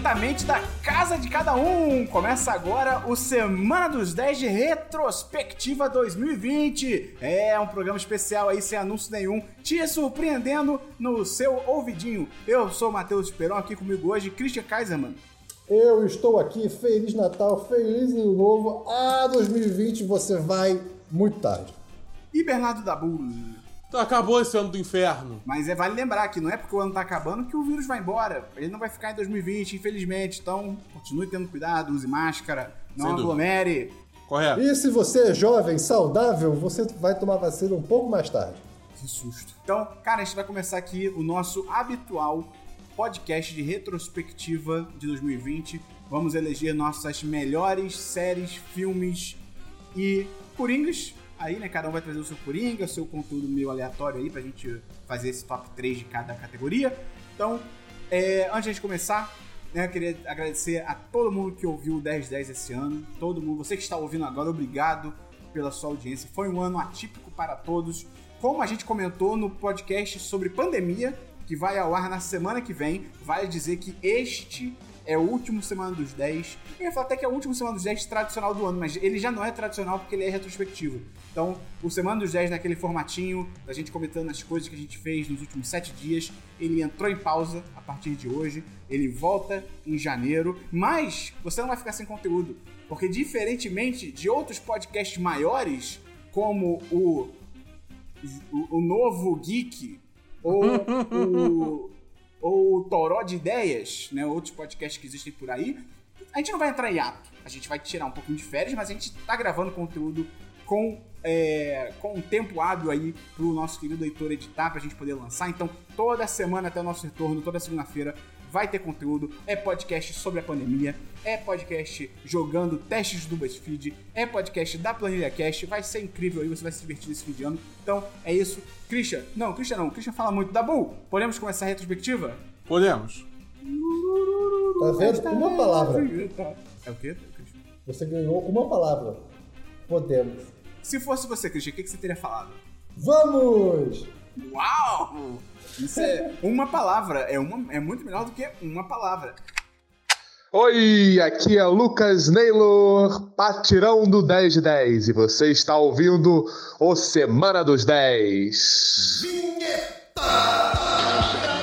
diretamente da casa de cada um. Começa agora o Semana dos 10 de Retrospectiva 2020. É um programa especial aí, sem anúncio nenhum, te surpreendendo no seu ouvidinho. Eu sou o Matheus Esperon, aqui comigo hoje, Christian Kaiserman. Eu estou aqui, Feliz Natal, Feliz Ano Novo. Ah, 2020 você vai muito tarde. E Bernardo Dabu. Então acabou esse ano do inferno. Mas é vale lembrar que não é porque o ano tá acabando que o vírus vai embora. Ele não vai ficar em 2020, infelizmente. Então, continue tendo cuidado, use máscara, não Sem dúvida. aglomere. Correto. E se você é jovem, saudável, você vai tomar vacina um pouco mais tarde. Que susto. Então, cara, a gente vai começar aqui o nosso habitual podcast de retrospectiva de 2020. Vamos eleger nossas melhores séries, filmes e coringas. Aí, né, cada um vai trazer o seu coringa, o seu conteúdo meio aleatório aí pra gente fazer esse top 3 de cada categoria. Então, é, antes de a gente começar, né, eu queria agradecer a todo mundo que ouviu o 1010 esse ano. Todo mundo, você que está ouvindo agora, obrigado pela sua audiência. Foi um ano atípico para todos. Como a gente comentou no podcast sobre pandemia, que vai ao ar na semana que vem, vale dizer que este é o último Semana dos 10. Eu ia falar até que é o último Semana dos 10 tradicional do ano, mas ele já não é tradicional porque ele é retrospectivo. Então, o Semana dos 10 naquele formatinho, da gente comentando as coisas que a gente fez nos últimos 7 dias, ele entrou em pausa a partir de hoje, ele volta em janeiro, mas você não vai ficar sem conteúdo, porque diferentemente de outros podcasts maiores, como o, o, o Novo Geek, ou o, ou o Toró de Ideias, né, outros podcasts que existem por aí, a gente não vai entrar em ato. A gente vai tirar um pouquinho de férias, mas a gente tá gravando conteúdo com, é, com um tempo hábil aí pro nosso querido Heitor editar, pra gente poder lançar. Então, toda semana até o nosso retorno, toda segunda-feira, vai ter conteúdo. É podcast sobre a pandemia, é podcast jogando testes do BuzzFeed, é podcast da Planilha Cast. Vai ser incrível aí, você vai se divertir nesse fim de ano. Então, é isso. Christian, não, Christian não, Christian fala muito. Dabu, podemos começar a retrospectiva? Podemos. Tá vendo? Uma palavra. É o quê, Christian? Você ganhou uma palavra. Podemos. Se fosse você, Christian, o que que você teria falado? Vamos! Uau! Isso é uma palavra. É, uma, é muito melhor do que uma palavra. Oi, aqui é Lucas Naylor, patirão do 10 de 10, e você está ouvindo o Semana dos 10. Achou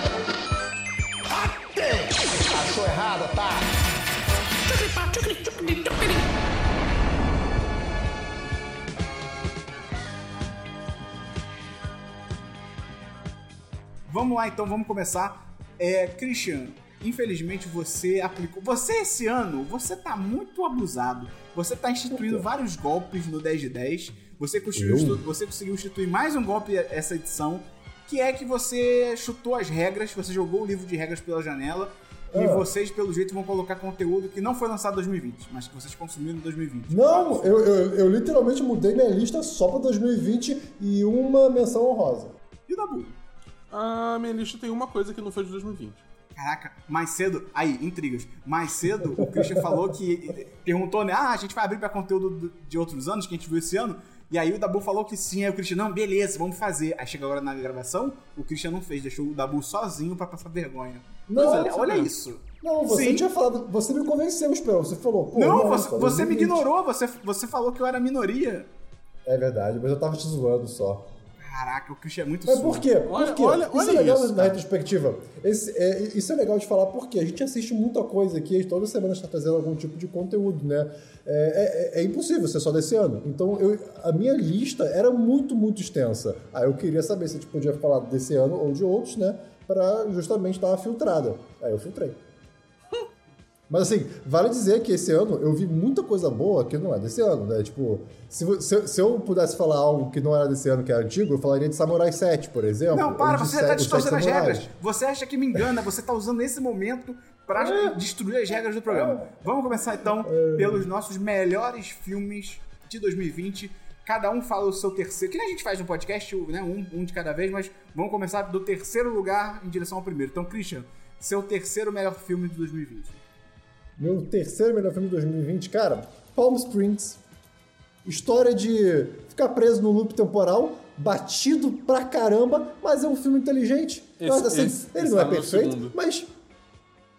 Vamos lá, então, vamos começar. É, Christian, infelizmente você aplicou. Você esse ano, você tá muito abusado. Você tá instituindo vários golpes no 10 de 10. Você conseguiu, você conseguiu instituir mais um golpe essa edição, que é que você chutou as regras, você jogou o livro de regras pela janela. E Ah. vocês, pelo jeito, vão colocar conteúdo que não foi lançado em 2020, mas que vocês consumiram em 2020. Não, eu, eu, eu literalmente mudei minha lista só pra 2020 e uma menção honrosa. E o Dabu? A minha lista tem uma coisa que não foi de 2020. Caraca, mais cedo. Aí, intrigas. Mais cedo, o Christian falou que. Perguntou, né? Ah, a gente vai abrir pra conteúdo do- de outros anos que a gente viu esse ano. E aí o Dabu falou que sim. Aí o Christian, não, beleza, vamos fazer. Aí chega agora na gravação, o Christian não fez, deixou o Dabu sozinho pra passar vergonha. Não, olha, isso olha mesmo. isso. Não, você Sim. tinha falado, você me convenceu, Esperão. Você falou, pô, Não, você, cara, você me 2020. ignorou, você, você falou que eu era minoria. É verdade, mas eu tava te zoando só. Caraca, o Christian é muito Mas surdo. por quê? Por Olha- quê? olha- isso olha é legal isso, na cara. retrospectiva. Esse- é, isso é legal de falar porque a gente assiste muita coisa aqui, toda semana está trazendo algum tipo de conteúdo, né? É, é- é impossível ser só desse ano. Então eu- a minha lista era muito, muito extensa. Aí eu queria saber se a gente podia falar desse ano ou de outros, né? Pra justamente dar uma filtrada. Aí eu filtrei. Mas assim, vale dizer que esse ano eu vi muita coisa boa que não é desse ano, né? Tipo, se, se, eu- se eu pudesse falar algo que não era desse ano, que é antigo, eu falaria de Samurai 7, por exemplo. Não, para, você tá Sete distorcendo as regras. Você acha que me engana, você tá usando esse momento pra É. destruir as regras do programa. Vamos começar então pelos nossos melhores filmes de 2020. Cada um fala o seu terceiro. Que nem a gente faz no podcast, né? Um, um de cada vez, mas vamos começar do terceiro lugar em direção ao primeiro. Então, Christian, seu terceiro melhor filme de 2020. Meu terceiro melhor filme de 2020, cara, Palm Springs. História de ficar preso no loop temporal, batido pra caramba, mas é um filme inteligente. Esse- Mas, assim, esse- ele esse não é tá perfeito, segundo. mas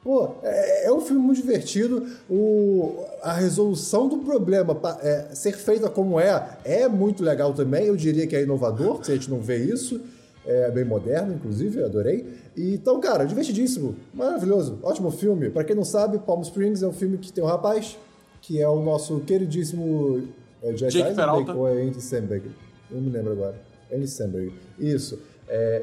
Pô, é, é um filme muito divertido. O, a resolução do problema é, ser feita como é, é muito legal também. Eu diria que é inovador, se a gente não vê isso. É bem moderno, inclusive, adorei. E, então, cara, divertidíssimo, maravilhoso, ótimo filme. Pra quem não sabe, Palm Springs é um filme que tem um rapaz, que é o nosso queridíssimo é, Jack Jake Eisenberg Peralta. ou é Andy Samberg? Eu não me lembro agora. Andy Samberg. Isso. É,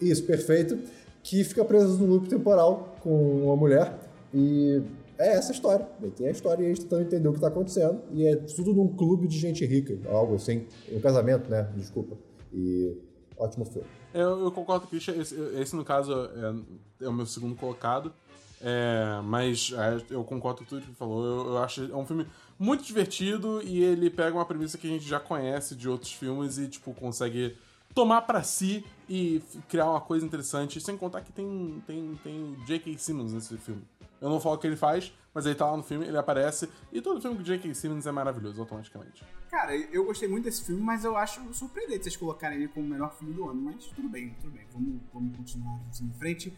isso, perfeito. Que fica preso no loop temporal com uma mulher. E é essa a história. Ele tem a história e a gente tentando entender o que tá acontecendo. E é tudo num clube de gente rica, algo assim. Um casamento, né? Desculpa. E ótimo filme. Eu, eu concordo Christian. Esse, esse, no caso, é, é o meu segundo colocado. É, mas é, eu concordo com tudo que falou. Eu, eu acho é um filme muito divertido e ele pega uma premissa que a gente já conhece de outros filmes e, tipo, consegue tomar pra si e criar uma coisa interessante. Sem contar que tem, tem, tem J.K. Simmons nesse filme. Eu não falo o que ele faz, mas ele tá lá no filme, ele aparece. E todo filme com J.K. Simmons é maravilhoso, automaticamente. Cara, eu gostei muito desse filme, mas eu acho surpreendente vocês colocarem ele como o melhor filme do ano. Mas tudo bem, tudo bem. Vamos, vamos continuar assim em frente.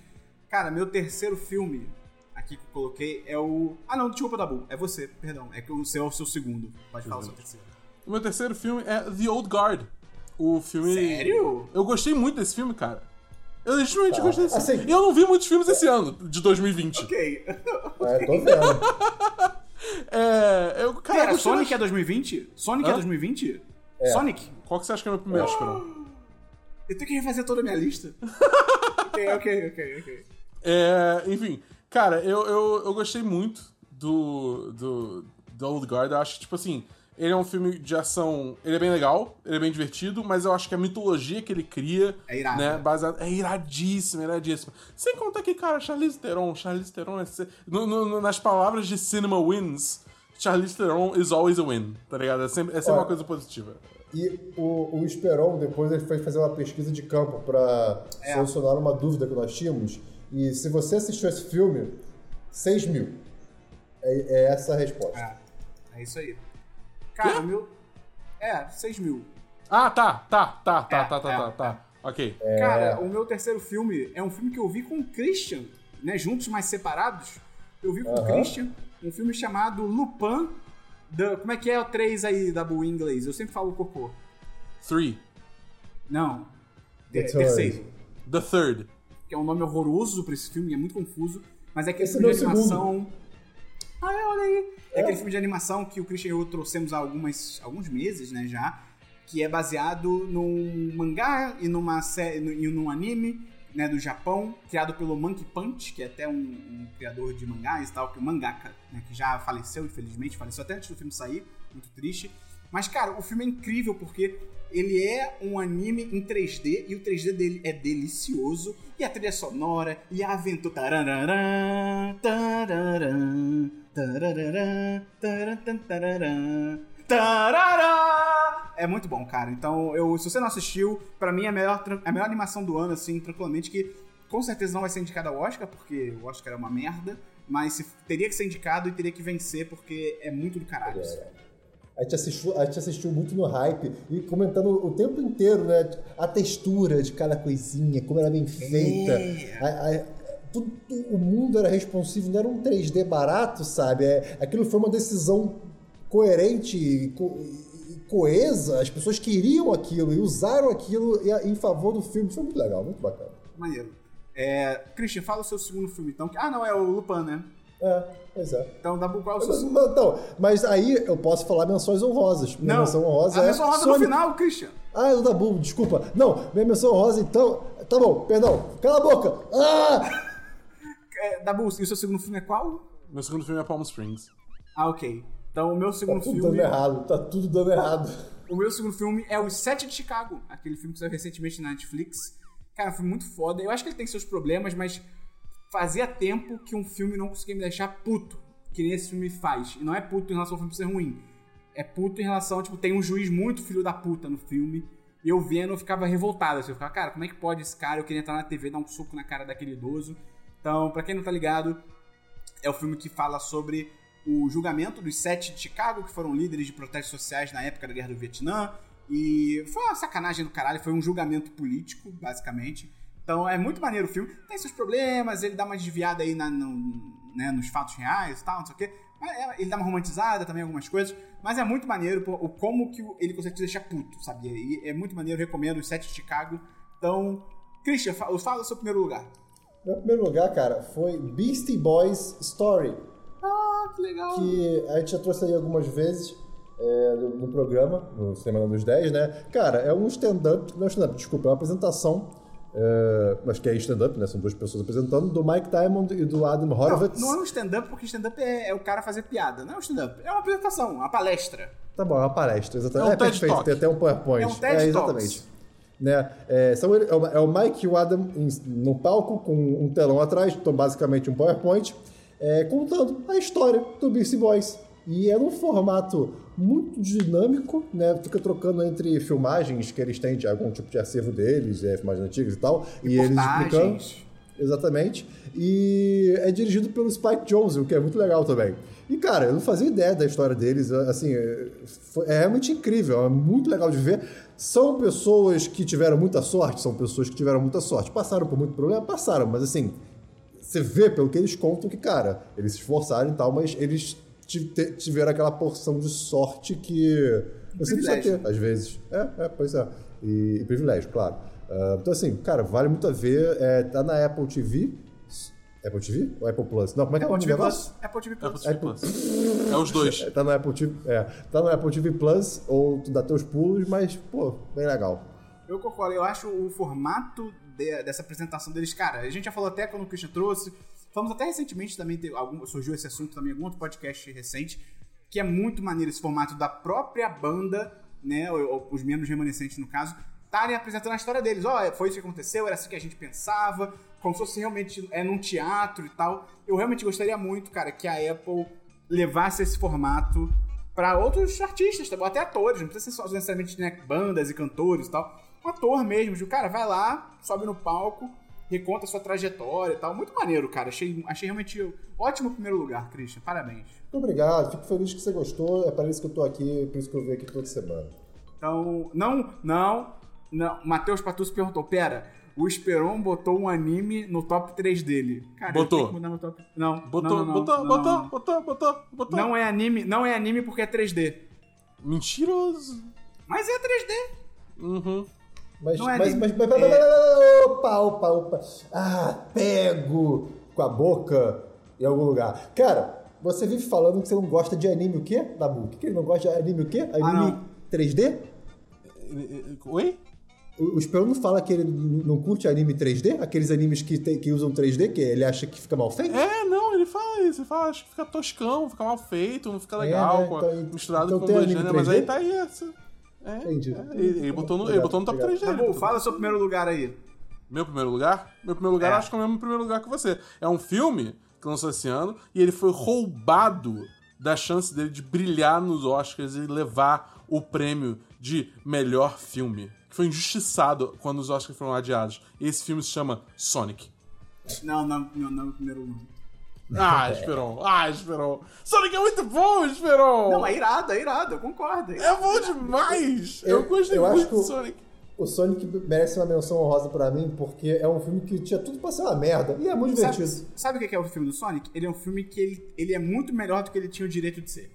Cara, meu terceiro filme aqui que eu coloquei é o. Ah, não, desculpa, Dabu. É você, perdão. É que o seu é o seu segundo. Pode falar o seu terceiro. O meu terceiro filme é The Old Guard. O filme. Sério? Eu gostei muito desse filme, cara. Eu legitimamente Tá. gostei desse Assim- filme. E eu não vi muitos filmes esse ano, de 2020. Ok. É, tô vendo. É. Eu, cara, Pera, gostei Sonic é bastante. 2020? Sonic é Hã? 2020? Sonic? Qual que você acha que é o meu primeiro, Esperão? Eu tenho que refazer toda a minha lista. ok, ok, ok, ok. É, enfim, cara, eu, eu, eu gostei muito do, do, do Old Guard. Eu acho que, tipo assim, ele é um filme de ação. Ele é bem legal, ele é bem divertido, mas eu acho que a mitologia que ele cria. É irado. Né, baseado, é iradíssimo, iradíssimo. Sem contar que, cara, Charlize Theron, Charlize Theron é. no- no- nas palavras de Cinema Wins, Charlize Theron is always a win, tá ligado? É sempre, é sempre Olha, uma coisa positiva. E o, o Esperon, depois ele foi fazer uma pesquisa de campo para É. solucionar uma dúvida que nós tínhamos. E se você assistiu esse filme, 6 mil. É, é essa a resposta. É, é isso aí. Cara, o meu. É, 6 mil. Ah, tá, tá, tá, tá, É, tá, tá, é, tá, tá. Ok. Cara, o meu terceiro filme é um filme que eu vi com o Christian, né? Juntos, mas separados. Eu vi com o. Christian um filme chamado Lupin. Da, como é que é o 3 aí da em inglês? Eu sempre falo cocô. Three. Não. The Third. terceiro. The Third. Que é um nome horroroso pra esse filme, é muito confuso. Mas é aquele Esse filme é de animação. Ah, é, olha aí. É aquele filme de animação que o Christian e eu trouxemos há algumas, alguns meses, né, já. Que é baseado num mangá e numa série, e num anime, né, do Japão, criado pelo Monkey Punch, que é até um, um criador de mangás e tal, que é um mangaka, né, que já faleceu, infelizmente, faleceu até antes do filme sair, muito triste. Mas, cara, o filme é incrível porque ele é um anime em 3D e o 3D dele é delicioso. E a trilha sonora e a aventura. Tararã, tarararã, tararã, tararã, tararã. É muito bom, cara. Então, eu, se você não assistiu, pra mim é a melhor, tran- a melhor animação do ano, assim, tranquilamente, que com certeza não vai ser indicada ao Oscar, porque o Oscar é uma merda. Mas teria que ser indicado e teria que vencer, porque é muito do caralho. esse filme. A gente, assistiu, a gente assistiu muito no hype e comentando o tempo inteiro, né? A textura de cada coisinha, como era bem feita. É. A- a- tudo- o mundo era responsivo, não era um 3D barato, sabe? É, aquilo foi uma decisão coerente e, co- e coesa. As pessoas queriam aquilo e usaram aquilo em- favor do filme. Foi muito legal, muito bacana. Maneiro. É, Christian, fala o seu segundo filme, então. Ah, não, é o Lupin, né? É, pois é. Então, Dabu, qual é o seu Mas, então, mas aí eu posso falar menções honrosas. Minha Não, menção honrosa a é menção honrosa no Sonic. final, Christian. Ah, é o Dabu, desculpa. Não, minha menção honrosa, então. Tá bom, perdão. Cala a boca! Ah! É, Dabu, e o seu segundo filme é qual? Meu segundo filme é Palm Springs. Ah, ok. Então, o meu Tá segundo tudo filme... dando errado, tá tudo dando errado. O meu segundo filme é Os Sete de Chicago, aquele filme que saiu recentemente na Netflix. Cara, foi muito foda. Eu acho que ele tem seus problemas, mas fazia tempo que um filme não conseguia me deixar puto, que nem esse filme faz. E não é puto em relação ao filme ser ruim. É puto em relação, tipo, tem um juiz muito filho da puta no filme. E eu vendo, eu ficava revoltado. assim, Eu ficava, cara, como é que pode esse cara? Eu queria entrar na TV dar um soco na cara daquele idoso. Então, pra quem não tá ligado, é o filme que fala sobre o julgamento dos sete de Chicago, que foram líderes de protestos sociais na época da Guerra do Vietnã. E foi uma sacanagem do caralho, foi um julgamento político, basicamente. Então é muito maneiro o filme. Tem seus problemas, ele dá uma desviada aí na, no, né, nos fatos reais e tal, não sei o quê. É- ele dá uma romantizada também, algumas coisas. Mas é muito maneiro o como que ele consegue te deixar puto, sabe? E é muito maneiro, eu recomendo os sete de Chicago. Então, Christian, fa- fala o seu primeiro lugar. Meu primeiro lugar, cara, foi Beastie Boys Story, Ah, que legal. que a gente já trouxe aí algumas vezes é, no, no programa, no Semana dos 10, né? Cara, é um stand-up, não é stand-up, desculpa, é uma apresentação, é, acho que é stand-up, né? São duas pessoas apresentando, do Mike Diamond e do Adam Não, Horowitz. não é um stand-up, porque stand-up é, é o cara fazer piada. Não é um stand-up, é uma apresentação, uma palestra. Tá bom, é uma palestra, exatamente. É um É, perfeito, Talk. tem até um PowerPoint. É um TED exatamente. Né? É, são ele- é, o, é o Mike e o Adam em, no palco com um telão atrás, então basicamente um PowerPoint, é, contando a história do Beastie Boys. E é num formato muito dinâmico, né? Fica trocando entre filmagens que eles têm de algum tipo de acervo deles, é, filmagens antigas e tal, e eles explicando. Exatamente. E é dirigido pelo Spike Jonze, o que é muito legal também. E, cara, eu não fazia ideia da história deles. Assim, é é realmente incrível, é muito legal de ver. São pessoas que tiveram muita sorte, são pessoas que tiveram muita sorte. Passaram por muito problema? Passaram, mas assim, você vê pelo que eles contam que, cara, eles se esforçaram e tal, mas eles tiveram aquela porção de sorte que você precisa Privilégio. ter, às vezes. É, é, pois é. E, e privilégio, claro. Ah, então, assim, cara, vale muito a ver. É, tá na Apple TV. Apple TV? Ou Apple Plus? Não, como é que é o Apple nome do TV negócio? Plus. Apple TV Apple Plus. TV Plus. É os dois. Tá no Apple TV, é, tá no Apple TV Plus, ou tu dá teus pulos, mas, pô, bem legal. Eu concordo, eu acho o formato de- dessa apresentação deles, cara, a gente já falou até quando o Christian trouxe, falamos até recentemente também, teve algum, surgiu esse assunto também em algum outro podcast recente, que é muito maneiro esse formato da própria banda, né, ou- ou os membros remanescentes no caso, estarem apresentando a história deles. Ó, foi isso que aconteceu, era assim que a gente pensava, como se fosse realmente é num teatro e tal. Eu realmente gostaria muito, cara, que a Apple levasse esse formato pra outros artistas, tá bom? até atores, não precisa ser só necessariamente né, bandas e cantores e tal. Um ator mesmo, de, cara, vai lá, sobe no palco, reconta a sua trajetória e tal. Muito maneiro, cara. Achei, achei realmente ótimo primeiro lugar, Christian. Parabéns. Muito obrigado, fico feliz que você gostou. É para isso que eu tô aqui, por isso que eu venho aqui toda semana. Então, não, não, não. Matheus Patucci perguntou: pera, o Esperon botou um anime no top 3 dele. Cara, Botou. tenho que mudar meu top. Não, Botou, não, não, não, botou, não, botou, não. botou, botou, botou. Não é anime, não é anime porque é 3D. Mentiroso. Mas é 3D. Uhum. Mas, Não é mas, nem- mas, mas, mas- é- mas- opa, opa, opa. Ah, pego com a boca em algum lugar. Cara, você vive falando que você não gosta de anime o quê, Dabu? O que, ele não gosta de anime o quê? Anime Ah, não. 3D? Oi? O, o Esperão não fala que ele não curte anime 3D? Aqueles animes que, tem- que usam 3D, que ele acha que fica mal feito? É, não, ele fala isso. Ele fala, acho que fica toscão, fica mal feito, não fica legal, né? com- Então- misturado então com anime gêneros, mas 3D? aí tá aí essa. É, Entendi. é, ele, botou no, ele botou no top obrigado. 3 Tá dele. bom, fala seu primeiro lugar aí. Meu primeiro lugar? Meu primeiro lugar, É. acho que é o mesmo primeiro lugar que você. É um filme que lançou esse ano e ele foi roubado da chance dele de brilhar nos Oscars e levar o prêmio de melhor filme. Que foi injustiçado quando os Oscars foram adiados. E esse filme se chama Sonic. Não, não, não, não, primeiro não. Ah, Esperon. Ah, Esperon. Sonic é muito bom, Esperon. Não, é irado, é irado, eu concordo. É bom demais. Eu, Eu- gostei eu acho muito que do Sonic. O Sonic merece uma menção honrosa pra mim, porque é um filme que tinha tudo pra ser uma merda. E é muito Sabe, divertido. sabe o que é o filme do Sonic? Ele é um filme que ele, ele é muito melhor do que ele tinha o direito de ser.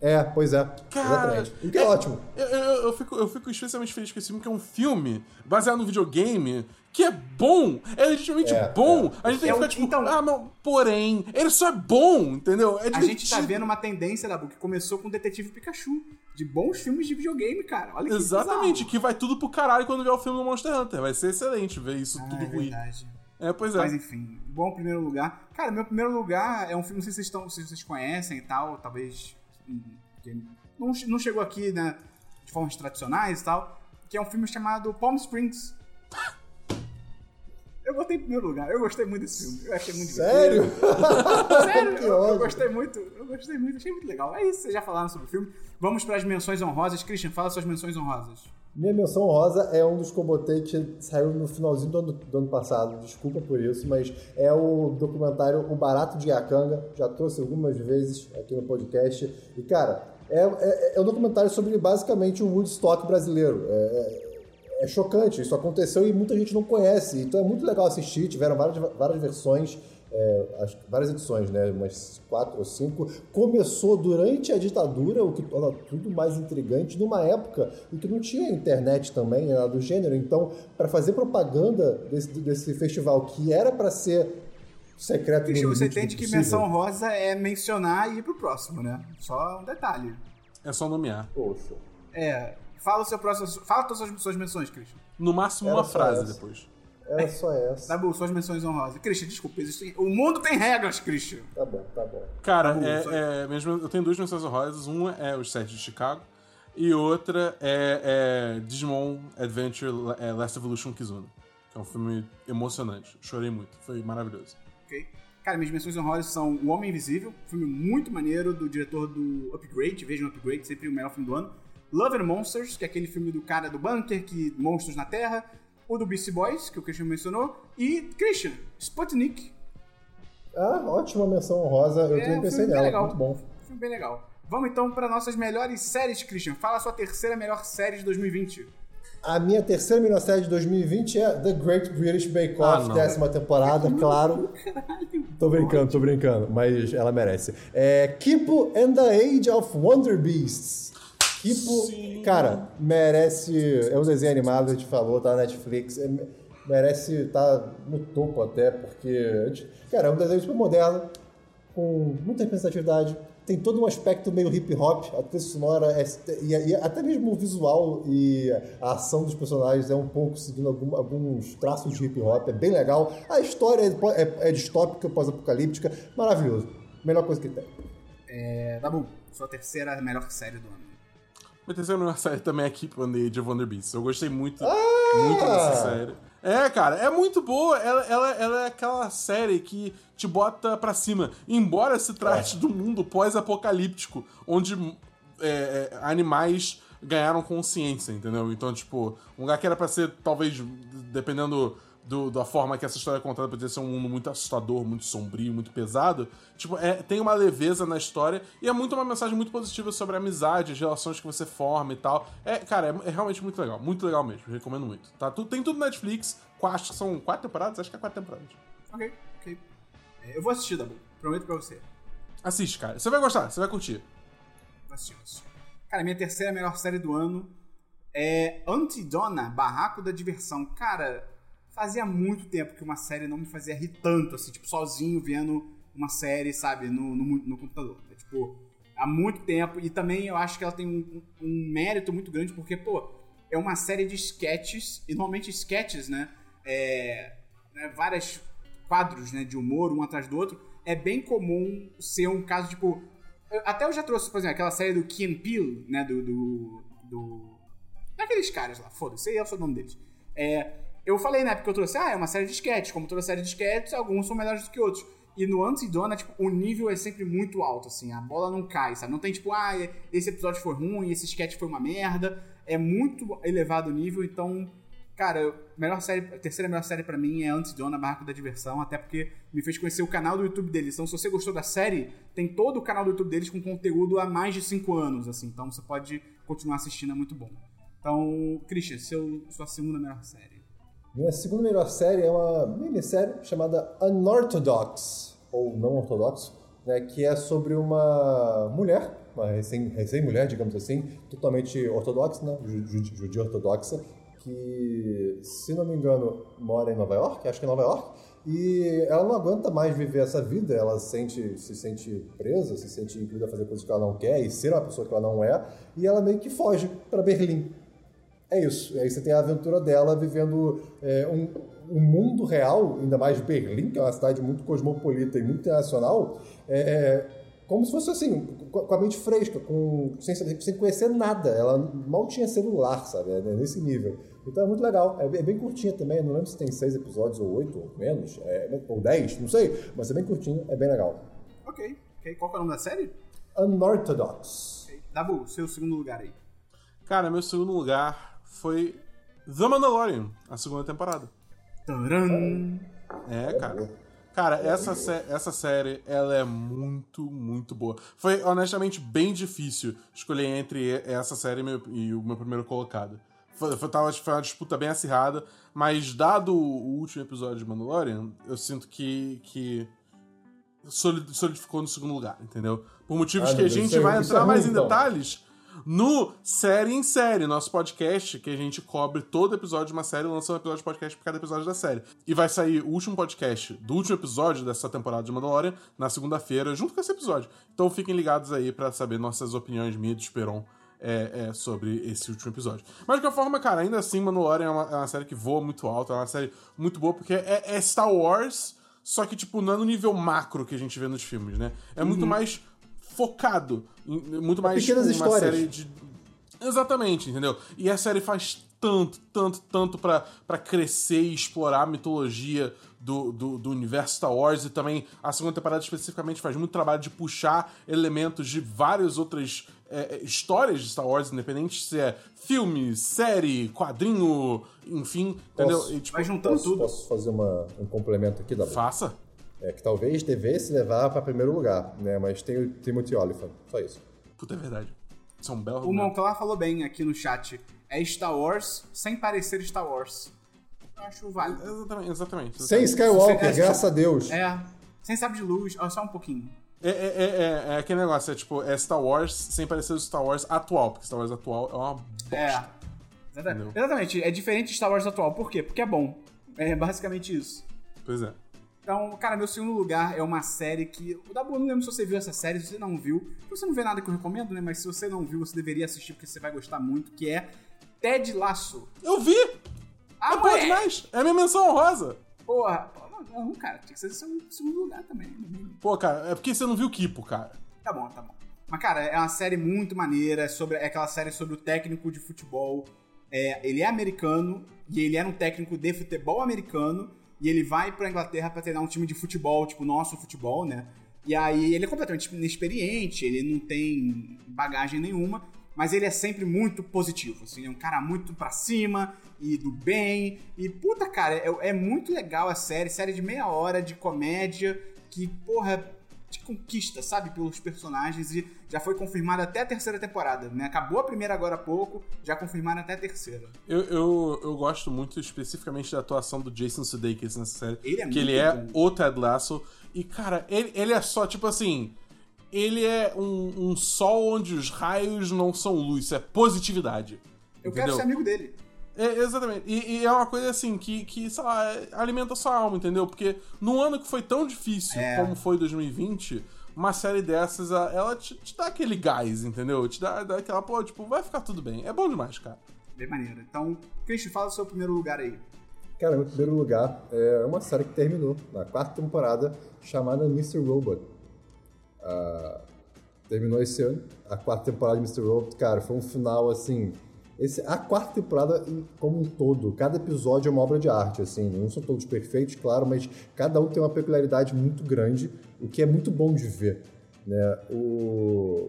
É, pois é. Cara, exatamente. O que é, ótimo. Eu, eu- eu fico, eu fico especialmente feliz com esse filme, que é um filme baseado no videogame que é bom. É legitimamente É, bom. é. A gente tem É que o- ficar tipo, então- ah, não, porém, ele só é bom, entendeu? É A gente tá vendo uma tendência, Dabu, que começou com Detetive Pikachu. De bons filmes de videogame, cara. Olha que Exatamente, bizarro. que vai tudo pro caralho quando vier o filme do Monster Hunter. Vai ser excelente ver isso Ah, tudo é ruim. verdade. É, pois é. Mas enfim, bom primeiro lugar. Cara, meu primeiro lugar é um filme, não sei se vocês, estão, se vocês conhecem e tal, talvez. hum, não, não chegou aqui, né, de formas tradicionais e tal, que é um filme chamado Palm Springs. Eu botei em primeiro lugar, eu gostei muito desse filme. Eu achei muito Sério? Sério, Que eu, eu gostei muito, eu gostei muito, achei muito legal. É isso, vocês já falaram sobre o filme. Vamos para as menções honrosas. Christian, fala suas menções honrosas. Minha menção rosa é um dos que eu botei que saiu no finalzinho do ano, do ano passado. Desculpa por isso, mas é o documentário O Barato de Iacanga. Já trouxe algumas vezes aqui no podcast. E, cara, é, é, é um documentário sobre basicamente o Woodstock brasileiro. É, é- chocante. Isso aconteceu e muita gente não conhece. Então é muito legal assistir. Tiveram várias, várias versões, é, as- várias edições, né? Umas quatro ou cinco. Começou durante a ditadura, o que torna tudo mais intrigante, numa época em que não tinha internet também, nada do gênero. Então, para fazer propaganda desse, desse festival que era para ser secreto Christian, no você entende que menção rosa é mencionar e ir pro próximo, né? Só um detalhe. É só nomear. Poxa. É. Fala o seu próximo. Fala todas as suas menções, Christian. No máximo Era uma frase essa. depois. Era só essa. Dabu, suas menções honrosas. Christian, desculpa, existem... o mundo tem regras, Christian. Tá bom, tá bom. Cara, Tá bom, é, só- é, mesmo, eu tenho duas menções honrosas. Uma é os sete de Chicago. E outra é, é Digimon Adventure é, Last Evolution Kizuna. Que é um filme emocionante. Chorei muito. Foi maravilhoso. Ok? Cara, minhas menções honrosas são O Homem Invisível, filme muito maneiro do diretor do Upgrade, vejam Upgrade, sempre o melhor filme do ano. Love and Monsters, que é aquele filme do cara do bunker, que monstros na Terra. O do Beastie Boys, que o Christian mencionou. E, Christian, Sputnik. Ah, ótima menção honrosa. Eu É também um pensei nela. legal. Muito bom. Filme bem legal. Vamos então para nossas melhores séries, Christian. Fala a sua terceira melhor série de 2020. A minha terceira melhor série de 2020 é The Great British Bake Ah, Off, não. décima temporada, claro. Tô brincando, tô brincando, mas ela merece. É Kipo and the Age of Wonder Beasts. Kipo, cara, merece. É um desenho animado, a gente falou, tá na Netflix. é- merece estar no topo até, porque. Cara, é um desenho super moderno, com muita representatividade. Tem todo um aspecto meio hip hop, a trilha sonora é, e, e até mesmo o visual e a ação dos personagens é um pouco seguindo algum- alguns traços de hip hop, é bem legal. A história é, é, é distópica, pós-apocalíptica, maravilhoso. Melhor coisa que tem. É, Dabu, sua terceira melhor série do ano. Minha terceira melhor série também é Keep on the Age of Wonder Beasts. Eu gostei muito, Ah! muito dessa série. É, cara, é muito boa. Ela, ela, ela é aquela série que te bota pra cima. Embora se trate do mundo pós-apocalíptico, onde é, é, animais ganharam consciência, entendeu? Então, tipo, um lugar que era pra ser, talvez, dependendo do- da forma que essa história é contada, poderia ser um mundo muito assustador, muito sombrio, muito pesado. Tipo, é, tem uma leveza na história e é muito uma mensagem muito positiva sobre a amizade, as relações que você forma e tal. É, cara, é, é realmente muito legal, muito legal mesmo, recomendo muito. Tá? Tu- tem tudo na Netflix, acho que são quatro temporadas, acho que é quatro temporadas. Ok, ok. É, eu vou assistir, Dabu. Prometo pra você. Assiste, cara. Você vai gostar, você vai curtir. Vou assistir, vou assistir. Cara, minha terceira melhor série do ano é Antidona, Barraco da Diversão. Cara, fazia muito tempo que uma série não me fazia rir tanto, assim, tipo, sozinho vendo uma série, sabe, no, no, no computador. É, tipo, há muito tempo. E também eu acho que ela tem um, um mérito muito grande, porque, pô, é uma série de sketches, e normalmente sketches, né? É, né, vários quadros né, de humor, um atrás do outro. É bem comum ser um caso, tipo. eu- até eu já trouxe, por exemplo, aquela série do and Peele, né? Do. do, do daqueles caras lá, foda-se, eu sou o nome deles. É, eu falei na época que eu trouxe, ah, é uma série de sketches, como toda série de sketches, alguns são melhores do que outros. E no Antidona, tipo, o nível é sempre muito alto, assim, a bola não cai, sabe? Não tem tipo, ah, esse episódio foi ruim, esse sketch foi uma merda. É muito elevado o nível, então, cara, melhor série, a terceira melhor série pra mim é Antidona, Barraco da Diversão, até porque me fez conhecer o canal do YouTube deles. Então, se você gostou da série, tem todo o canal do YouTube deles com conteúdo há mais de 5 anos, assim, então você pode continuar assistindo, é muito bom. Então, Christian, seu, sua segunda melhor série. Minha segunda melhor série é uma minissérie chamada Unorthodox, ou não ortodoxo, né, que é sobre uma mulher, uma recém- recém-mulher, digamos assim, totalmente ortodoxa, né, ju- ju- judia ortodoxa, que, se não me engano, mora em Nova York, acho que é Nova York, e ela não aguenta mais viver essa vida, ela sente, se sente presa, se sente incluída a fazer coisas que ela não quer e ser uma pessoa que ela não é, e ela meio que foge para Berlim. É isso. E aí você tem a aventura dela vivendo é, um, um mundo real, ainda mais Berlim, que é uma cidade muito cosmopolita e muito internacional, é, como se fosse assim, com a mente fresca, com, sem, sem conhecer nada. Ela mal tinha celular, sabe? É nesse nível. Então é muito legal. É, bem- é bem curtinha também. Não lembro se tem seis episódios ou oito, ou menos, é, ou dez, não sei. Mas é bem curtinho, é bem legal. Ok, ok. Qual é o nome da série? Unorthodox. Ok. Dabu, seu segundo lugar aí. Cara, meu segundo lugar foi The Mandalorian, a segunda temporada. Taran. É, cara. Cara, essa, sé- essa série, ela é muito, muito boa. Foi, honestamente, bem difícil escolher entre essa série e, meu- e o meu primeiro colocado. Foi, foi, tava, foi uma disputa bem acirrada, mas dado o último episódio de Mandalorian, eu sinto que, que solidificou no segundo lugar, entendeu? Por motivos Ah, que a gente é- vai entrar mais em então. detalhes no Série em Série, nosso podcast, que a gente cobre todo episódio de uma série, lançando um episódio de podcast por cada episódio da série. E vai sair o último podcast do último episódio dessa temporada de Mandalorian na segunda-feira, junto com esse episódio. Então fiquem ligados aí pra saber nossas opiniões, minha e do Esperon, é, é, sobre esse último episódio. Mas de qualquer forma, cara, ainda assim, Mandalorian é uma, é uma série que voa muito alto, é uma série muito boa, porque é, é Star Wars, só que, tipo, não é no nível macro que a gente vê nos filmes, né? É muito mais focado, em- muito mais pequenas tipo, uma histórias. série de. Exatamente, entendeu? E a série faz tanto, tanto, tanto pra pra crescer e explorar a mitologia do, do, do universo Star Wars e também a segunda temporada especificamente faz muito trabalho de puxar elementos de várias outras é, é, histórias de Star Wars, independente se é filme, série, quadrinho, enfim, entendeu? Posso- E, tipo, Vai juntando Posso, tudo. posso fazer uma- um complemento aqui, Dabu? faça. É que talvez devesse levar para primeiro lugar, né? Mas tem o Timothy Olyphant, só isso. Puta, é verdade. Isso é um belo O. Monclar falou bem aqui no chat. É Star Wars sem parecer Star Wars. Eu acho válido. Exatamente, exatamente. Sem exatamente. Skywalker, É, graças a Deus. É. Sem sabre de luz, só um pouquinho. É, é, é, é, é aquele negócio, é tipo, é Star Wars sem parecer o Star Wars atual, porque Star Wars atual é uma bosta. É. Exata- Entendeu? Exatamente. É diferente de Star Wars atual. Por quê? Porque é bom. É basicamente isso. Pois é. Então, cara, meu segundo lugar é uma série que. O Dabu, não lembro se você viu essa série, se você não viu. Você não vê nada que eu recomendo, né? Mas se você não viu, você deveria assistir porque você vai gostar muito, que é Ted Laço. Eu vi! Ah, é boa moleque! demais! É minha menção honrosa! Porra, não, cara, tinha que ser seu segundo lugar também, mínimo. Pô, cara, é porque você não viu o Kipo, cara. Tá bom, tá bom. Mas, cara, é uma série muito maneira, é sobre, é aquela série sobre o técnico de futebol. É, ele é americano e ele era um técnico de futebol americano e ele vai pra Inglaterra pra treinar um time de futebol, tipo nosso futebol, né? E aí ele é completamente inexperiente, ele não tem bagagem nenhuma, mas ele é sempre muito positivo, assim, é um cara muito pra cima e do bem. E puta, cara, é, é muito legal a série, série de meia hora de comédia que, porra, te conquista, sabe, pelos personagens e já foi confirmada até a terceira temporada, né? Acabou a primeira agora há pouco, já confirmaram até a terceira. Eu, eu, eu gosto muito especificamente da atuação do Jason Sudeikis nessa série. Ele é que ele é bom. o Ted Lasso. E, cara, ele, ele é só, tipo assim... Ele é um, um sol onde os raios não são luz, isso é positividade. Eu entendeu? quero ser amigo dele. É, exatamente. E, e é uma coisa assim que, que, sei lá, é- alimenta a sua alma, entendeu? Porque num ano que foi tão difícil É. como foi 2020, uma série dessas, a- ela te, te dá aquele gás, entendeu? Te dá, dá aquela, pô, tipo, vai ficar tudo bem. É bom demais, cara. Bem maneiro. Então, Christian, fala o seu primeiro lugar aí. Cara, meu primeiro lugar é uma série que terminou na quarta temporada chamada Mr. Robot. Ah, terminou esse ano, a quarta temporada de Mr. Robot. Cara, foi um final assim. Esse, a quarta temporada em- como um todo, cada episódio é uma obra de arte, assim, não são todos perfeitos, claro, mas cada um tem uma peculiaridade muito grande, o que é muito bom de ver, né? O,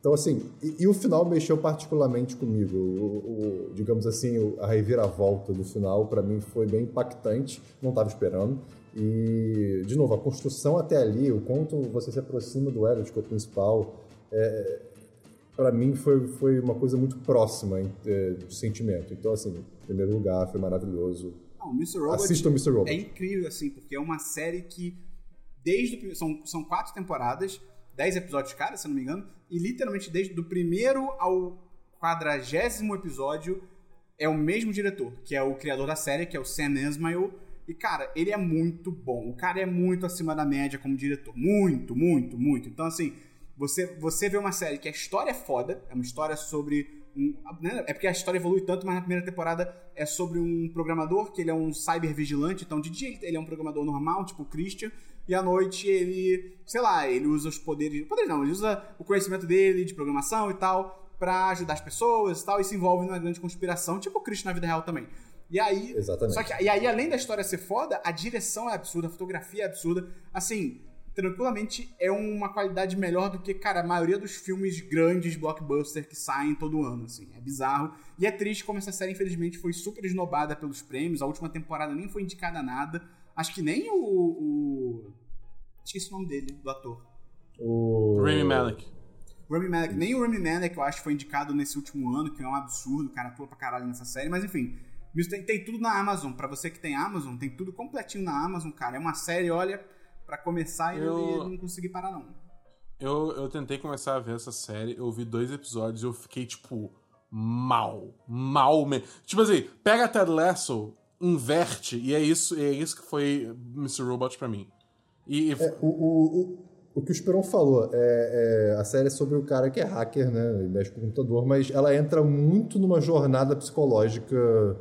então, assim, e, e o final mexeu particularmente comigo. O, o- digamos assim, a reviravolta do final, pra mim, foi bem impactante. Não estava esperando. E, de novo, a construção até ali, o quanto você se aproxima do Elliot, que é o principal, é, para mim foi, foi uma coisa muito próxima é, de sentimento. Então, assim, em primeiro lugar, foi maravilhoso. Não, o Mr. Robot Assistam Mr. Robot. é incrível, assim, porque é uma série que, desde o, são, são quatro temporadas, dez episódios cada, se eu não me engano, e literalmente desde o primeiro ao quadragésimo episódio é o mesmo diretor, que é o criador da série, que é o Sam Esmail. E, cara, ele é muito bom. O cara é muito acima da média como diretor. Muito, muito, muito. Então, assim, você, você vê uma série que a história é foda, é uma história sobre. Um, né, é porque a história evolui tanto, mas na primeira temporada é sobre um programador, que ele é um cybervigilante, então de dia ele é um programador normal, tipo o Christian, e à noite ele, sei lá, ele usa os poderes. Poderes não, ele usa o conhecimento dele de programação e tal, pra ajudar as pessoas e tal, e se envolve numa grande conspiração, tipo o Christian na vida real também. E aí. Exatamente. Só que, e aí, além da história ser foda, a direção é absurda, a fotografia é absurda. Assim, tranquilamente é uma qualidade melhor do que, cara, a maioria dos filmes grandes, blockbuster, que saem todo ano, assim. É bizarro. E é triste como essa série, infelizmente, foi super esnobada pelos prêmios. A última temporada nem foi indicada a nada. Acho que nem o. o... Esqueci o nome dele, do ator. O... Rami Malek. Rami Malek, nem o Rami Malek eu acho que foi indicado nesse último ano, que é um absurdo, o cara atua pra caralho nessa série, mas enfim. Tem, tem tudo na Amazon. Pra você que tem Amazon, tem tudo completinho na Amazon, cara. É uma série, olha, pra começar e Eu- eu... não consegui parar, não. Eu, eu tentei começar a ver essa série, eu vi dois episódios e eu fiquei, tipo, mal. Mal mesmo. Tipo assim, pega a Ted Lasso, inverte, e é isso, é isso que foi Mr. Robot pra mim. E, e- O, o, o, o que o Esperon falou, é, é, a série é sobre o cara que é hacker, né? E mexe com o computador, mas ela entra muito numa jornada psicológica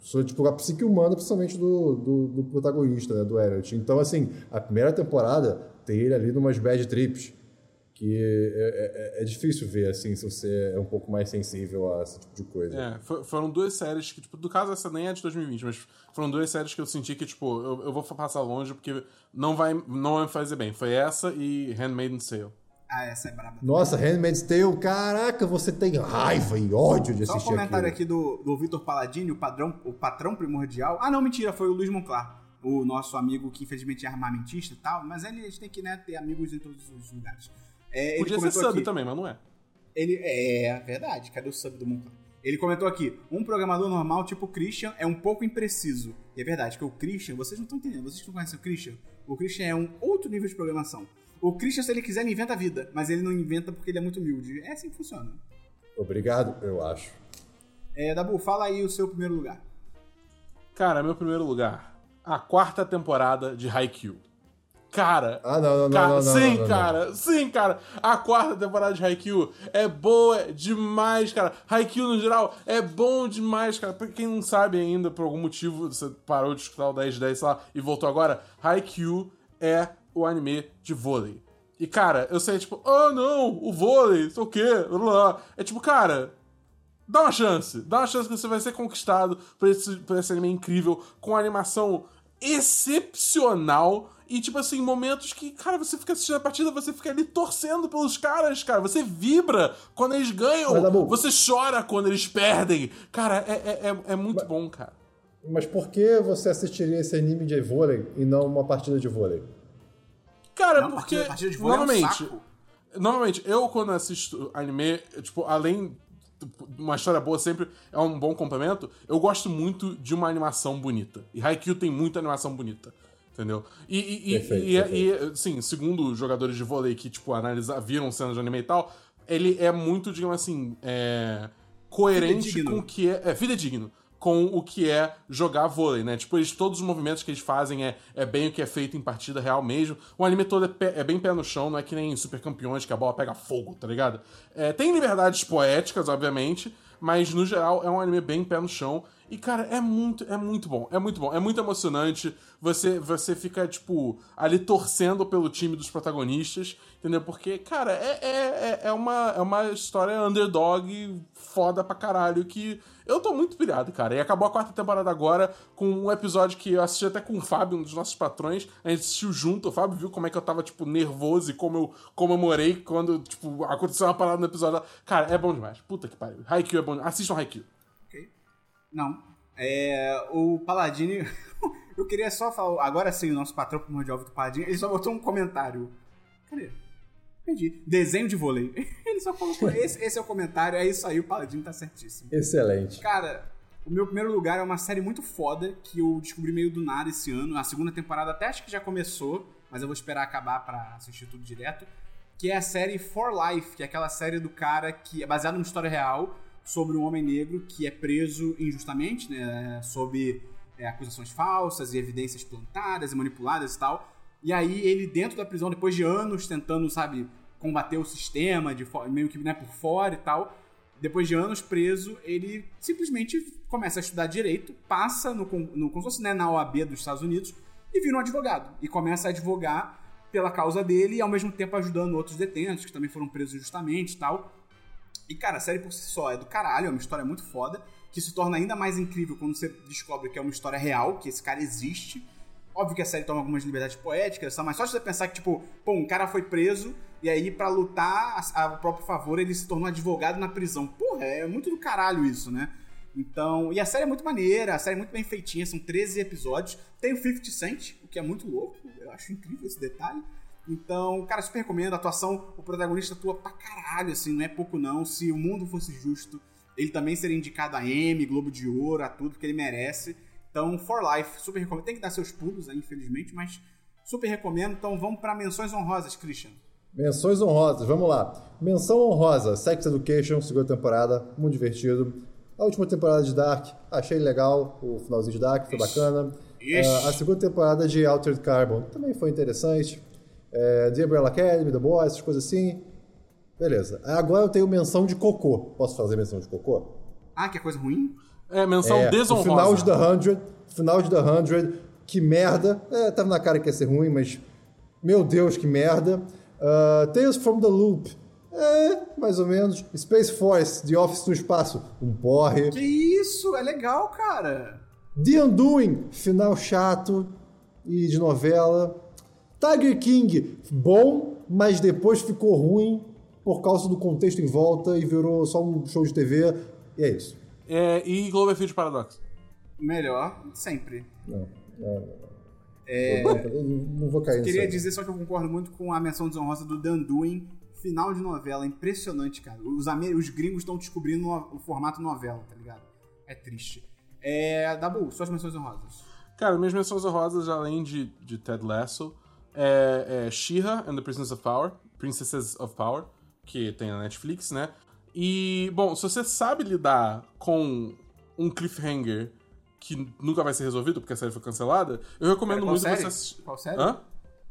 sobre tipo, a psique humana, principalmente do, do, do protagonista, né? Do Elliot. Então, assim, a primeira temporada tem ele ali numas bad trips. Que é, é- é difícil ver, assim, se você é um pouco mais sensível a esse tipo de coisa. É, fo- foram duas séries que, tipo, do caso essa nem é de 2020, mas foram duas séries que eu senti que, tipo, eu, eu vou passar longe porque não vai, não vai me fazer bem. Foi essa e Handmaid's Tale. Ah, essa é braba. Nossa, Handmaid's Tale, caraca, você tem raiva e ódio de Só um assistir comentário aquilo. aqui do, do Vitor Paladini, o, padrão, o patrão primordial. Ah, não, mentira, foi o Luiz Monclar. O nosso amigo que infelizmente é armamentista e tal, mas ele, a gente tem que né, ter amigos em todos os lugares. É, ele Podia ser comentou sub aqui- também, mas não é. Ele é verdade, cadê o sub do Monclar? Ele comentou aqui: um programador normal tipo o Christian é um pouco impreciso. E é verdade, porque o Christian, vocês não estão entendendo, vocês não conhecem o Christian? O Christian é um outro nível de programação. O Christian, se ele quiser, ele inventa a vida, mas ele não inventa porque ele é muito humilde. É assim que funciona. Obrigado, eu acho. É, Dabu, fala aí o seu primeiro lugar. Cara, meu primeiro lugar. A quarta temporada de Haikyuu. Cara. Ah, não, não, não, cara, não, não, sim, não, não, não. cara. Sim, cara. A quarta temporada de Haikyuu é boa demais, cara. Haikyuu, no geral, é bom demais, cara. Pra quem não sabe ainda, por algum motivo, você parou de escutar o 10 10 sei lá, e voltou agora, Haikyuu é o anime de vôlei. E, cara, eu sei, tipo, oh, não, o vôlei, sei o quê, blá, blá. É tipo, cara, Dá uma chance. Dá uma chance que você vai ser conquistado por esse, por esse anime incrível, com animação excepcional. E, tipo assim, momentos que, cara, você fica assistindo a partida, você fica ali torcendo pelos caras, cara. Você vibra quando eles ganham. Mas, Você chora quando eles perdem. Cara, é, é, é, é muito bom, cara. Mas por que você assistiria esse anime de vôlei e não uma partida de vôlei? Cara, Não, porque. partida- vôlei é um. Normalmente, eu quando assisto anime, tipo, além de uma história boa sempre é um bom complemento, eu gosto muito de uma animação bonita. E Haikyuu tem muita animação bonita. Entendeu? E, e, e- Perfeito, e, perfeito. e, sim, segundo jogadores de vôlei que, tipo, analisar, viram cenas de anime e tal, ele é muito, digamos assim, é, coerente com o que é. É, fidedigno com o que é jogar vôlei, né? Tipo, eles, todos os movimentos que eles fazem é, é bem o que é feito em partida real mesmo. O anime todo é, pé- é bem pé no chão, não é que nem Super Campeões, que a bola pega fogo, tá ligado? É, tem liberdades poéticas, obviamente, mas no geral é um anime bem pé no chão. E, cara, é muito, é muito bom, é muito bom, é muito emocionante. Você, você fica, tipo, ali torcendo pelo time dos protagonistas, entendeu? Porque, cara, é, é, é- é, uma, é uma história underdog foda pra caralho que eu tô muito pilhado, cara. E acabou a quarta temporada agora com um episódio que eu assisti até com o Fábio, um dos nossos patrões. A gente assistiu junto, o Fábio viu como é que eu tava, tipo, nervoso e como eu comemorei quando, tipo, aconteceu uma parada no episódio. Cara, é bom demais. Puta que pariu. Haikyuu é bom. Assistam Haikyuu. Não. É, o Paladini. eu queria só falar. Agora sim, o nosso patrão primordial do Paladini. Ele só botou um comentário. Cadê? Perdi. Desenho de vôlei. Ele só colocou. esse, esse é o comentário, é isso aí, o Paladino tá certíssimo. Excelente. Cara, o meu primeiro lugar é uma série muito foda que eu descobri meio do nada esse ano. A segunda temporada até acho que já começou, mas eu vou esperar acabar pra assistir tudo direto. Que é a série For Life, que é aquela série do cara que é baseada numa história real sobre um homem negro que é preso injustamente, né? Sob é, acusações falsas e evidências plantadas e manipuladas e tal. E aí ele dentro da prisão, depois de anos tentando, sabe, combater o sistema, de meio que né, por fora e tal, depois de anos preso, ele simplesmente começa a estudar direito, passa no, no fosse, né, na OAB dos Estados Unidos e vira um advogado. E começa a advogar pela causa dele e ao mesmo tempo ajudando outros detentos que também foram presos injustamente e tal. E, cara, a série por si só é do caralho, é uma história muito foda, que se torna ainda mais incrível quando você descobre que é uma história real, que esse cara existe. Óbvio que a série toma algumas liberdades poéticas, mas só de você pensar que, tipo, pô, um cara foi preso e aí, pra lutar a, a próprio favor, ele se tornou advogado na prisão. Porra, é muito do caralho isso, né? Então, e a série é muito maneira, a série é muito bem feitinha, são 13 episódios. Tem o 50 Cent, o que é muito louco, eu acho incrível esse detalhe. Então, cara, super recomendo. A atuação, o protagonista atua pra caralho, assim, não é pouco não. Se o mundo fosse justo, ele também seria indicado a M, Globo de Ouro, a tudo que ele merece. Então, For Life, super recomendo. Tem que dar seus pulos, aí, infelizmente, mas super recomendo. Então, vamos pra menções honrosas, Christian. Menções honrosas, vamos lá. Menção honrosa, Sex Education, segunda temporada, muito divertido. A última temporada de Dark, achei legal, o finalzinho de Dark foi bacana. Ixi. Uh, a segunda temporada de Altered Carbon também foi interessante. É, The Umbrella Academy, The Boys, essas coisas assim. Beleza. Agora eu tenho menção de cocô. Posso fazer menção de cocô? Ah, que é coisa ruim? É, menção É, desonrosa. final de The 100, final de The 100, que merda. É, tava na cara que ia ser ruim, mas meu Deus, que merda. Uh, Tales from the Loop, é, mais ou menos. Space Force, The Office no espaço, um porre. Que isso? É legal, cara. The Undoing, final chato e de novela. Tiger King, bom, mas depois ficou ruim por causa do contexto em volta e virou só um show de TV. E é isso. É, e Cloverfield Paradox. Melhor, sempre. Não, não, Eu não vou cair nisso. Queria dizer só que eu concordo muito com a menção desonrosa do Dan Duin. Final de novela, impressionante, cara. Os, os gringos estão descobrindo no- o formato novela, tá ligado? É triste. É. Dabu, suas menções honrosas. Cara, minhas menções honrosas, além de, de Ted Lasso, é, é She-Ra and the Princess of Power, Princesses of Power, que tem na Netflix, né? E, bom, se você sabe lidar com um cliffhanger que nunca vai ser resolvido porque a série foi cancelada, eu recomendo muito série? você assistir. Qual série? Hã?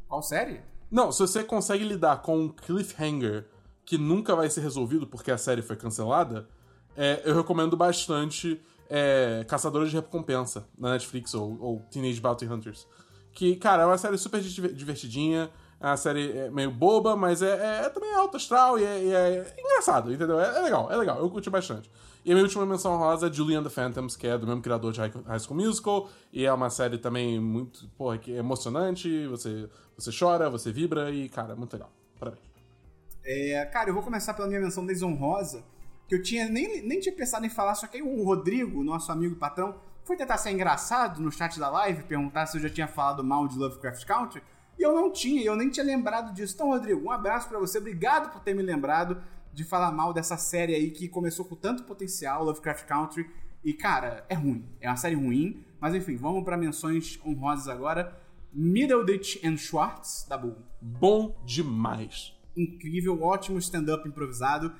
Qual série? Não, se você consegue lidar com um cliffhanger que nunca vai ser resolvido porque a série foi cancelada, é, eu recomendo bastante é, Caçadores de Recompensa na Netflix ou, ou Teenage Bounty Hunters. Que, cara, é uma série super diver- divertidinha, é uma série é, meio boba, mas é, é- é também alto astral e é, é engraçado, entendeu? É, legal, é legal, eu curti bastante. E a minha última menção rosa é Julie and the Phantoms, que é do mesmo criador de High High School Musical, e é uma série também muito, porra, que é emocionante, você, você chora, você vibra, e, cara, é muito legal. Parabéns. É, cara, eu vou começar pela minha menção desonrosa, que eu tinha nem, nem tinha pensado em falar, só que aí o Rodrigo, nosso amigo e patrão, foi tentar ser engraçado no chat da live, perguntar se eu já tinha falado mal de Lovecraft Country, e eu não tinha, eu nem tinha lembrado disso. Então, Rodrigo, um abraço pra você, obrigado por ter me lembrado de falar mal dessa série aí que começou com tanto potencial, Lovecraft Country, e cara, é ruim, é uma série ruim, mas enfim, vamos pra menções honrosas agora. Middleditch and Schwartz, da Bull Bom demais. incrível, ótimo stand-up improvisado.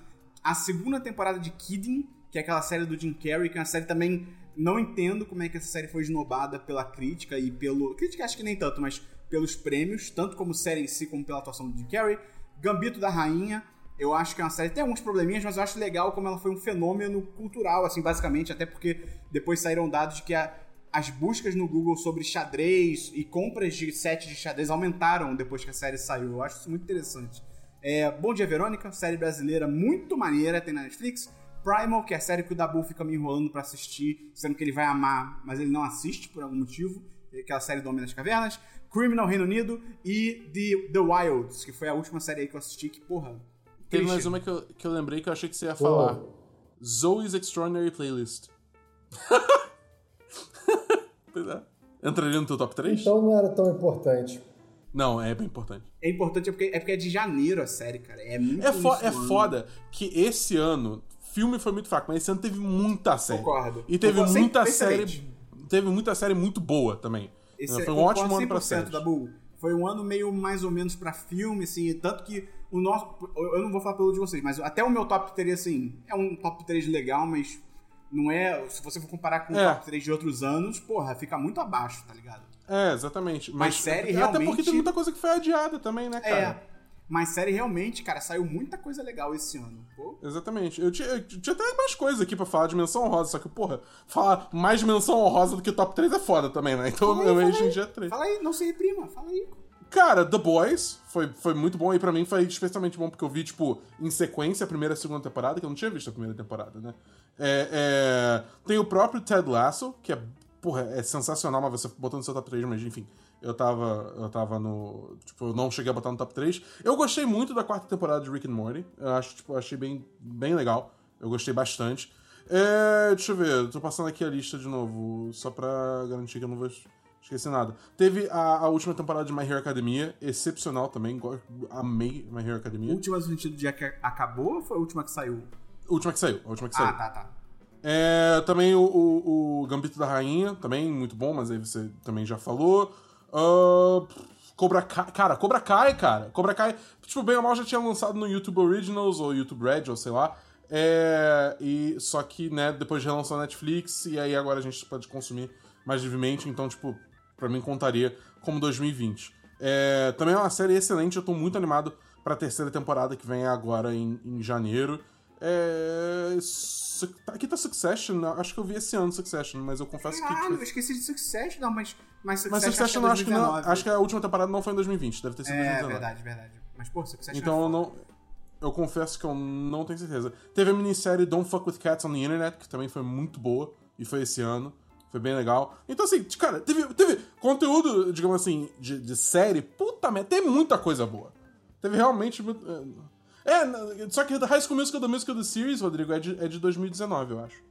A segunda temporada de Kidding, que é aquela série do Jim Carrey, que é uma série também. Não entendo como é que essa série foi esnobada pela crítica e pelo. Crítica acho que nem tanto, mas pelos prêmios, tanto como série em si, como pela atuação do Jim Carrey. Gambito da Rainha, eu acho que é uma série. Tem alguns probleminhas, mas eu acho legal como ela foi um fenômeno cultural, assim, basicamente, até porque depois saíram dados de que a- as buscas no Google sobre xadrez e compras de sets de xadrez aumentaram depois que a série saiu. Eu acho isso muito interessante. É, Bom Dia Verônica, série brasileira muito maneira, tem na Netflix. Primal, que é a série que o Dabu fica me enrolando pra assistir, sendo que ele vai amar, mas ele não assiste por algum motivo. É Aquela série do Homem das Cavernas. Criminal Reino Unido e The, The Wilds, que foi a última série aí que eu assisti, que porra. Teve mais uma que eu, que eu lembrei que eu achei que você ia falar. Zoe's Extraordinary Playlist. pois é. Entraria no teu top 3? Então não era tão importante. Não, é bem importante. É importante é porque, é porque é de janeiro a série, cara. É muito É, fo é foda que esse ano, filme foi muito fraco, mas esse ano teve muita série. Concordo. E teve Concordo, muita série. excelente. Teve muita série muito boa também. Esse foi é- um ótimo ano pra 100% séries. da Bull. Foi um ano meio mais ou menos pra filme, assim, tanto que o nosso. Eu não vou falar pelo de vocês, mas até o meu top 3, assim, é um top 3 legal, mas não é. Se você for comparar com o É. top 3 de outros anos, porra, fica muito abaixo, tá ligado? É, exatamente. Mas Mas, série Até realmente- porque tem muita coisa que foi adiada também, né, cara? É. Mas série realmente, cara, saiu muita coisa legal esse ano. Pô. Exatamente. Eu tinha, eu tinha até mais coisa aqui pra falar de menção honrosa, só que, porra, falar mais menção honrosa do que top 3 é foda também, né? Então Fala aí, eu hoje em dia é 3. Fala aí, não se reprima, fala aí. Cara, The Boys foi, foi muito bom e pra mim foi especialmente bom porque eu vi, tipo, em sequência a primeira e a segunda temporada, que eu não tinha visto a primeira temporada, né? É, é, Tem o próprio Ted Lasso, que é, porra, é sensacional, mas você botou no seu top 3, mas enfim. Eu tava, eu tava no. Tipo, eu não cheguei a botar no top 3. Eu gostei muito da quarta temporada de Rick and Morty. Eu acho, tipo, eu achei bem, bem legal. Eu gostei bastante. É, deixa eu ver, tô passando aqui a lista de novo, só pra garantir que eu não vou Esqueci nada. Teve a, a última temporada de My Hero Academia, excepcional também. Amei My Hero Academia. Última no sentido de que acabou ou foi a última que saiu? A última que saiu. A última que saiu. Ah, tá, tá. É, também o, o, o Gambito da Rainha, também muito bom, mas aí você também já falou. Ah, Cobra Kai, cara, Cobra Kai, cara. Cobra Kai, tipo, bem ou mal já tinha lançado no YouTube Originals ou YouTube Red, ou sei lá. É, e só que, né, depois relançou na Netflix e aí agora a gente pode consumir mais livremente, então, tipo, pra mim contaria como 2020. É, também é uma série excelente, eu tô muito animado pra terceira temporada que vem agora em, em janeiro. É, su- aqui tá Succession, acho que eu vi esse ano Succession, mas eu confesso que. Caralho, eu tipo, esqueci de Succession, não, mas, mas Succession, mas Succession eu é acho que não. 2019. Acho que a última temporada não foi em 2020, deve ter sido em É, 2019. verdade, verdade. Mas, pô, Succession Então é eu foda. não. Eu confesso que eu não tenho certeza. Teve a minissérie Don't Fuck With Cats on the Internet, que também foi muito boa, e foi esse ano. Foi bem legal. Então, assim, cara, teve, teve conteúdo, digamos assim, de, de série, puta merda, tem muita coisa boa. Teve realmente. muito- É, é, só que High School Musical da Musical The Series, Rodrigo, é de, é de 2019, eu acho.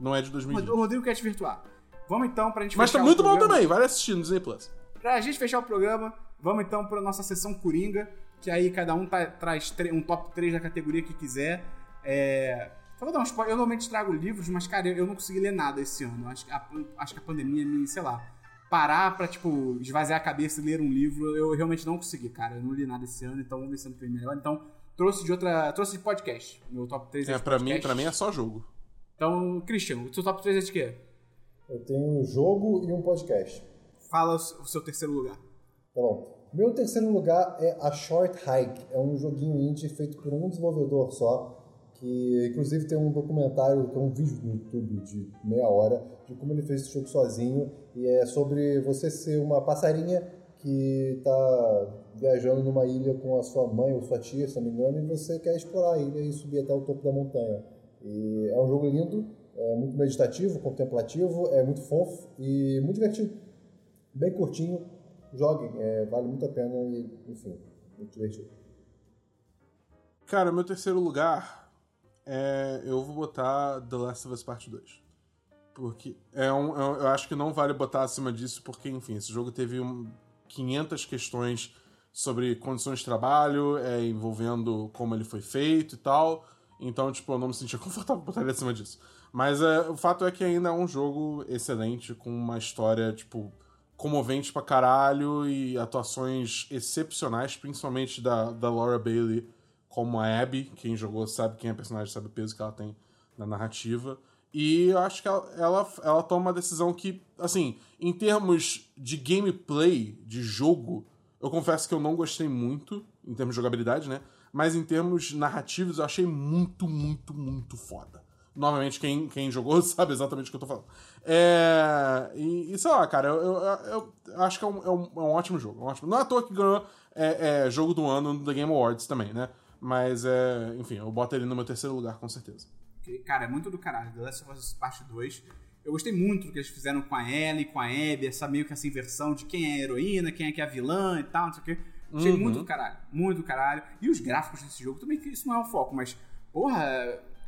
Não é de 2020. O Rodrigo quer te virtuar. Vamos então pra gente Mas fechar tá muito bom também, vale assistir no Disney Plus. Pra gente fechar o programa, vamos então pra nossa sessão Coringa, que aí cada um tá- traz um top 3 da categoria que quiser. É... Só vou dar um spoiler. Eu normalmente trago livros, mas, cara, eu eu não consegui ler nada esse ano. Acho, que a, acho que a pandemia me, sei lá, parar pra, tipo, esvaziar a cabeça e ler um livro, eu realmente não consegui, cara. Eu não li nada esse ano, então vamos ver se ano que vem melhor. Então, trouxe de outra. Trouxe de podcast. Meu top 3 é, É, de pra mim, pra mim é só jogo. Então, Christian, o seu top 3 é de quê? Eu tenho um jogo e um podcast. Fala o seu terceiro lugar. Tá bom. Meu terceiro lugar é a Short Hike. É um joguinho indie feito por um desenvolvedor só. Que inclusive tem um documentário, é um vídeo no YouTube de meia hora, de como ele fez esse jogo sozinho. E é sobre você ser uma passarinha que tá viajando numa ilha com a sua mãe ou sua tia, se não me engano, e você quer explorar a ilha e subir até o topo da montanha. E é um jogo lindo, é muito meditativo, contemplativo, é muito fofo e muito divertido. Bem curtinho, joguem, é, vale muito a pena e, enfim, muito divertido. Cara, meu terceiro lugar é. Eu vou botar The Last of Us Part 2. Porque é é um- eu acho que não vale botar acima disso, porque, enfim, esse jogo teve um, 500 questões sobre condições de trabalho, é, envolvendo como ele foi feito e tal. Então, tipo, eu não me sentia confortável botar ele acima disso. Mas é, o fato é que ainda é um jogo excelente, com uma história, tipo, comovente pra caralho e atuações excepcionais, principalmente da, da Laura Bailey como a Abby. Quem jogou sabe quem é a personagem, sabe o peso que ela tem na narrativa. E eu acho que ela, ela, ela toma uma decisão que, assim, em termos de gameplay, de jogo, eu confesso que eu não gostei muito, em termos de jogabilidade, né? Mas em termos narrativos, eu achei muito, muito, muito foda. Novamente, quem, quem jogou sabe exatamente o que eu tô falando. É, e, e sei lá, cara, eu, eu, eu- acho que é um, é um- é um ótimo jogo. é um ótimo- Não é à toa que ganhou é, é, jogo do ano da Game Awards também, né? Mas, é, enfim, eu boto ele no meu terceiro lugar, com certeza. Cara, é muito do caralho. The Last of Us Parte 2. Eu gostei muito do que eles fizeram com a Ellie, com a Abby, essa meio que essa inversão de quem é a heroína, quem é que é a vilã e tal, não sei o quê. Achei Uhum. muito do caralho. Muito do caralho. E os gráficos desse jogo também, que isso não é o foco, mas, porra,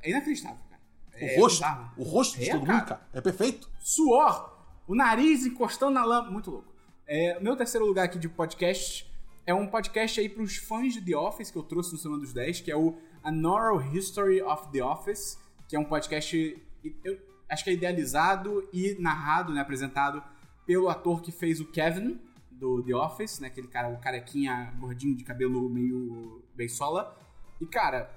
é inacreditável, cara. O É rosto, bizarro. o rosto de É, todo cara. mundo, cara, é perfeito. Suor, o nariz encostando na lama. Muito louco. É, meu terceiro lugar aqui de podcast é um podcast aí pros fãs de The Office que eu trouxe no Semana dos 10, que é o A Oral History of The Office, que é um podcast, eu acho que é idealizado e narrado, né, apresentado pelo ator que fez o Kevin do The Office, né, aquele cara, o carequinha gordinho de cabelo meio beisola. E cara,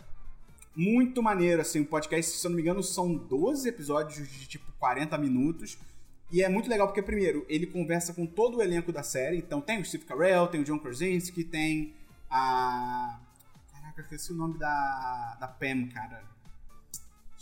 muito maneiro, assim, o podcast, se eu não me engano, são 12 episódios de tipo 40 minutos. E é muito legal porque, primeiro, ele conversa com todo o elenco da série. Então tem o Steve Carell, tem o John Krasinski, tem a. Caraca, esqueci o nome da, da Pam, cara.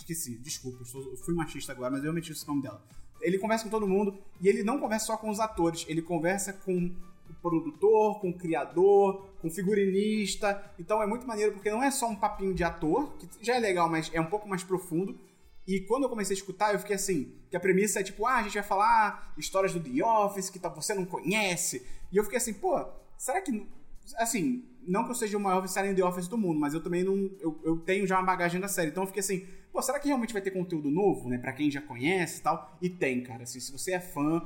Esqueci, desculpa, eu, fui machista agora, mas eu meti esse nome dela. Ele conversa com todo mundo e ele não conversa só com os atores, ele conversa com o produtor, com o criador, com o figurinista. Então é muito maneiro porque não é só um papinho de ator, que já é legal, mas é um pouco mais profundo. E quando eu comecei a escutar, eu fiquei assim, que a premissa é tipo, ah, a gente vai falar histórias do The Office que tá- você não conhece. E eu fiquei assim, pô, será que Assim, não que eu seja o maior viciado em The Office do mundo, mas eu também não. Eu, eu tenho já uma bagagem da série. Então eu fiquei assim, pô, será que realmente vai ter conteúdo novo, né? Pra quem já conhece e tal? E tem, cara. Assim, se você é fã.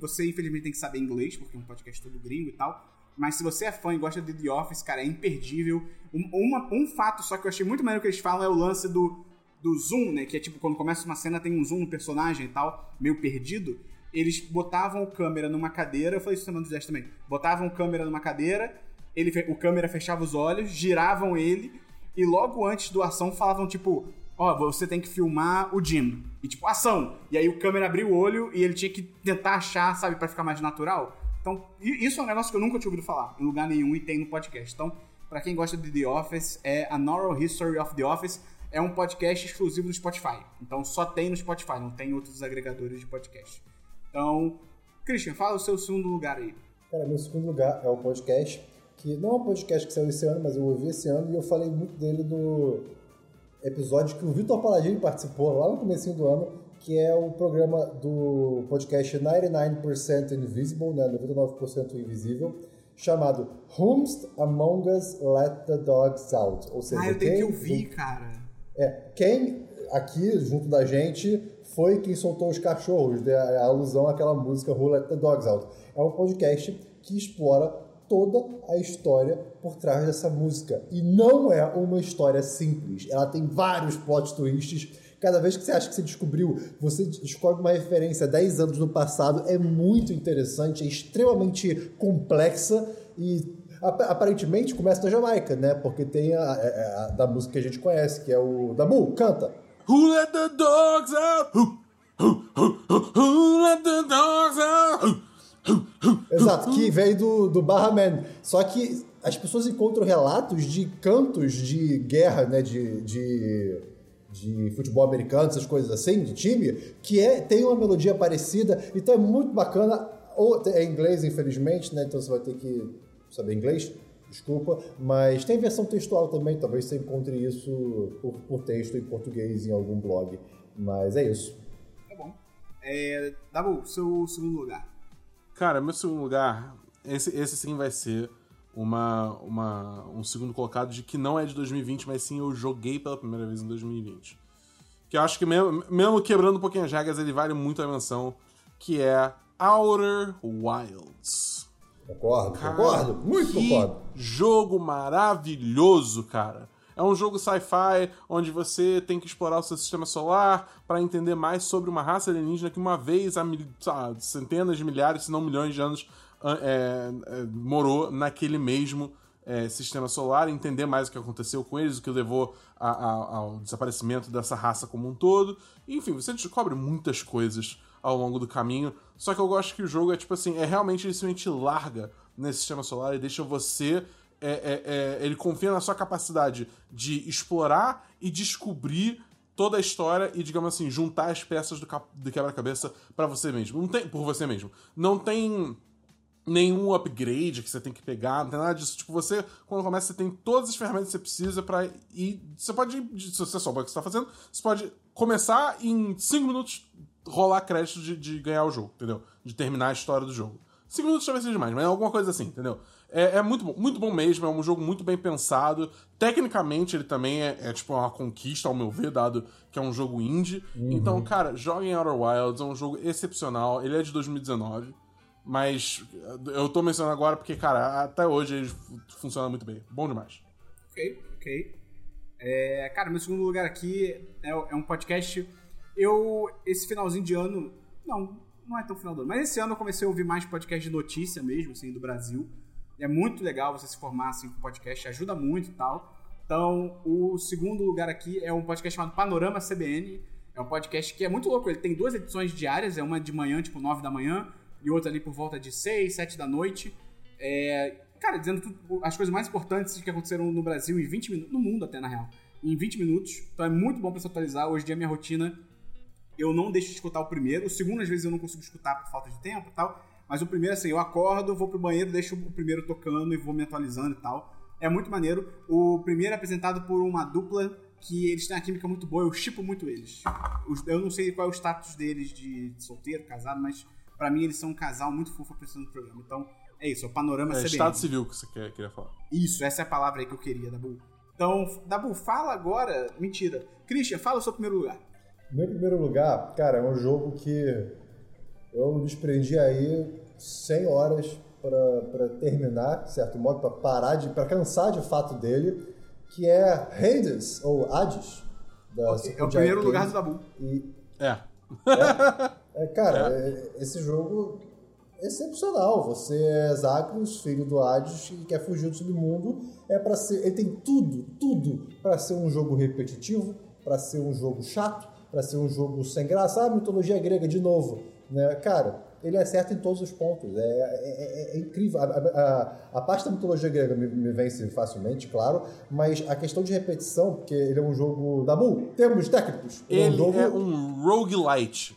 você infelizmente tem que saber inglês, porque é um podcast todo gringo e tal. Mas se você é fã e gosta de The Office, cara, é imperdível. Um, uma- um fato só que eu achei muito maneiro que eles falam é o lance do, do zoom, né? Que é tipo, quando começa uma cena, tem um zoom no personagem e tal, meio perdido. Eles botavam o câmera numa cadeira, eu falei isso semana dos 10 também. Botavam o câmera numa cadeira, ele, o câmera fechava os olhos, giravam ele, e logo antes do ação falavam, tipo, ó, você tem que filmar o Jim. E tipo, ação! E aí o câmera abriu o olho e ele tinha que tentar achar, sabe, pra ficar mais natural. Então, isso é um negócio que eu nunca tinha ouvido falar em lugar nenhum e tem no podcast. Então, pra quem gosta de The Office, é A Oral History of The Office. É um podcast exclusivo do Spotify. Então, só tem no Spotify, não tem em outros agregadores de podcast. Então, Christian, fala o seu segundo lugar aí. Cara, meu segundo lugar é o podcast, que não é um podcast que saiu esse ano, mas eu ouvi esse ano e eu falei muito dele do episódio que o Vitor Paladini participou lá no comecinho do ano, que é o programa do podcast 99% Invisible, né, 99% Invisível, chamado Whomst Among Us Let the Dogs Out. Ou seja, Ah, eu tenho quem- que ouvir, cara. é, quem aqui, junto da gente, foi quem soltou os cachorros, né? a alusão àquela música Who Let the Dogs Out. É um podcast que explora toda a história por trás dessa música. E não é uma história simples. Ela tem vários plot twists. Cada vez que você acha que você descobriu, você descobre uma referência 10 anos no passado. É muito interessante, é extremamente complexa e ap- aparentemente começa na Jamaica, né? Porque tem a, a- a- da música que a gente conhece, que é o Dabu, canta. Who let the dogs out? Who, who, who, who let the dogs out? Exato, que veio do, do Barra Man. Só que as pessoas encontram relatos de cantos de guerra, né? De, de, de futebol americano, essas coisas assim, de time, que é, tem uma melodia parecida. Então é muito bacana. Ou é inglês, infelizmente, né? Então você vai ter que saber inglês. Desculpa, mas tem versão textual também, talvez você encontre isso por, por texto em português em algum blog. Mas é isso. Tá bom. É, Dabu, seu segundo lugar. Cara, meu segundo lugar, esse, esse sim vai ser uma, uma, um segundo colocado de que não é de 2020, mas sim eu joguei pela primeira vez em 2020. Que eu acho que mesmo, mesmo quebrando um pouquinho as regras, ele vale muito a menção, que é Outer Wilds. Concordo, Cara, concordo, muito que concordo. jogo maravilhoso, cara. É um jogo sci-fi onde você tem que explorar o seu sistema solar para entender mais sobre uma raça alienígena que uma vez há mil- centenas de milhares, se não milhões de anos ah, é, é, morou naquele mesmo é, sistema solar, entender mais o que aconteceu com eles, o que levou a- a- ao desaparecimento dessa raça como um todo. Enfim, você descobre muitas coisas ao longo do caminho. Só que eu gosto que o jogo é tipo assim, é realmente ele simplesmente larga nesse sistema solar e deixa você. É, é, é, ele confia na sua capacidade de explorar e descobrir toda a história e, digamos assim, juntar as peças do, do quebra-cabeça para você mesmo. Não tem, por você mesmo. Não tem nenhum upgrade que você tem que pegar, não tem nada disso. Tipo, você, quando começa, você tem todas as ferramentas que você precisa pra ir. Você pode, se você souber o que você tá fazendo, você pode começar e em 5 minutos rolar crédito de, de ganhar o jogo, entendeu? De terminar a história do jogo. 5 minutos talvez seja demais, mas é alguma coisa assim, entendeu? É, é muito bom, muito bom mesmo, é um jogo muito bem pensado. Tecnicamente, ele também é, é, tipo uma conquista, ao meu ver, dado que é um jogo indie. Então, cara, joguem Outer Wilds, é um jogo excepcional. Ele é de 2019. Mas eu tô mencionando agora porque, cara, até hoje ele fu- funciona muito bem. Bom demais. Ok, ok. É, cara, meu segundo lugar aqui é, é um podcast. Eu, esse finalzinho de ano. Não, não é tão final do ano. Mas esse ano eu comecei a ouvir mais podcast de notícia mesmo, assim, do Brasil. É muito legal você se formar assim com podcast, ajuda muito e tal. Então, o segundo lugar aqui é um podcast chamado Panorama CBN. É um podcast que é muito louco. Ele tem duas edições diárias, é uma de manhã, tipo 9 da manhã, e outra ali por volta de 6, 7 da noite. É, cara, dizendo tudo, as coisas mais importantes que aconteceram no Brasil em 20 minutos, no mundo até na real, em 20 minutos. Então é muito bom pra se atualizar. Hoje em dia, minha rotina, eu não deixo de escutar o primeiro. O segundo, às vezes, eu não consigo escutar por falta de tempo e tal. Mas o primeiro, assim, eu acordo, vou pro banheiro, deixo o primeiro tocando e vou me atualizando e tal. É muito maneiro. O primeiro é apresentado por uma dupla que eles têm uma química muito boa, eu chipo muito eles. Eu não sei qual é o status deles de solteiro, casado, mas pra mim eles são um casal muito fofo apresentando o programa. Então, É isso, é o panorama É CBN. Estado Civil que você quer- queria falar. Isso, essa é a palavra aí que eu queria, Dabu. Então, Dabu, fala agora. Mentira. Christian, fala o seu primeiro lugar. Meu primeiro lugar, cara, é um jogo que eu desprendi aí 100 horas pra pra terminar, de certo modo, pra parar de, para cansar de fato dele, que é Hades ou Hades da É o primeiro lugar Games. do Dabu. E É. É, cara, é- esse jogo é excepcional. Você é Zagreus, filho do Hades, e quer fugir do submundo. É para ser, ele tem tudo, tudo para ser um jogo repetitivo, para ser um jogo chato, para ser um jogo sem graça. Ah, mitologia grega de novo, né? Cara, ele acerta em todos os pontos. É, é- é- é incrível. A, a- a- parte da mitologia grega me, me vence facilmente, claro, mas a questão de repetição, porque ele é um jogo da Bull, termos técnicos. é um Ele jogo é um roguelite.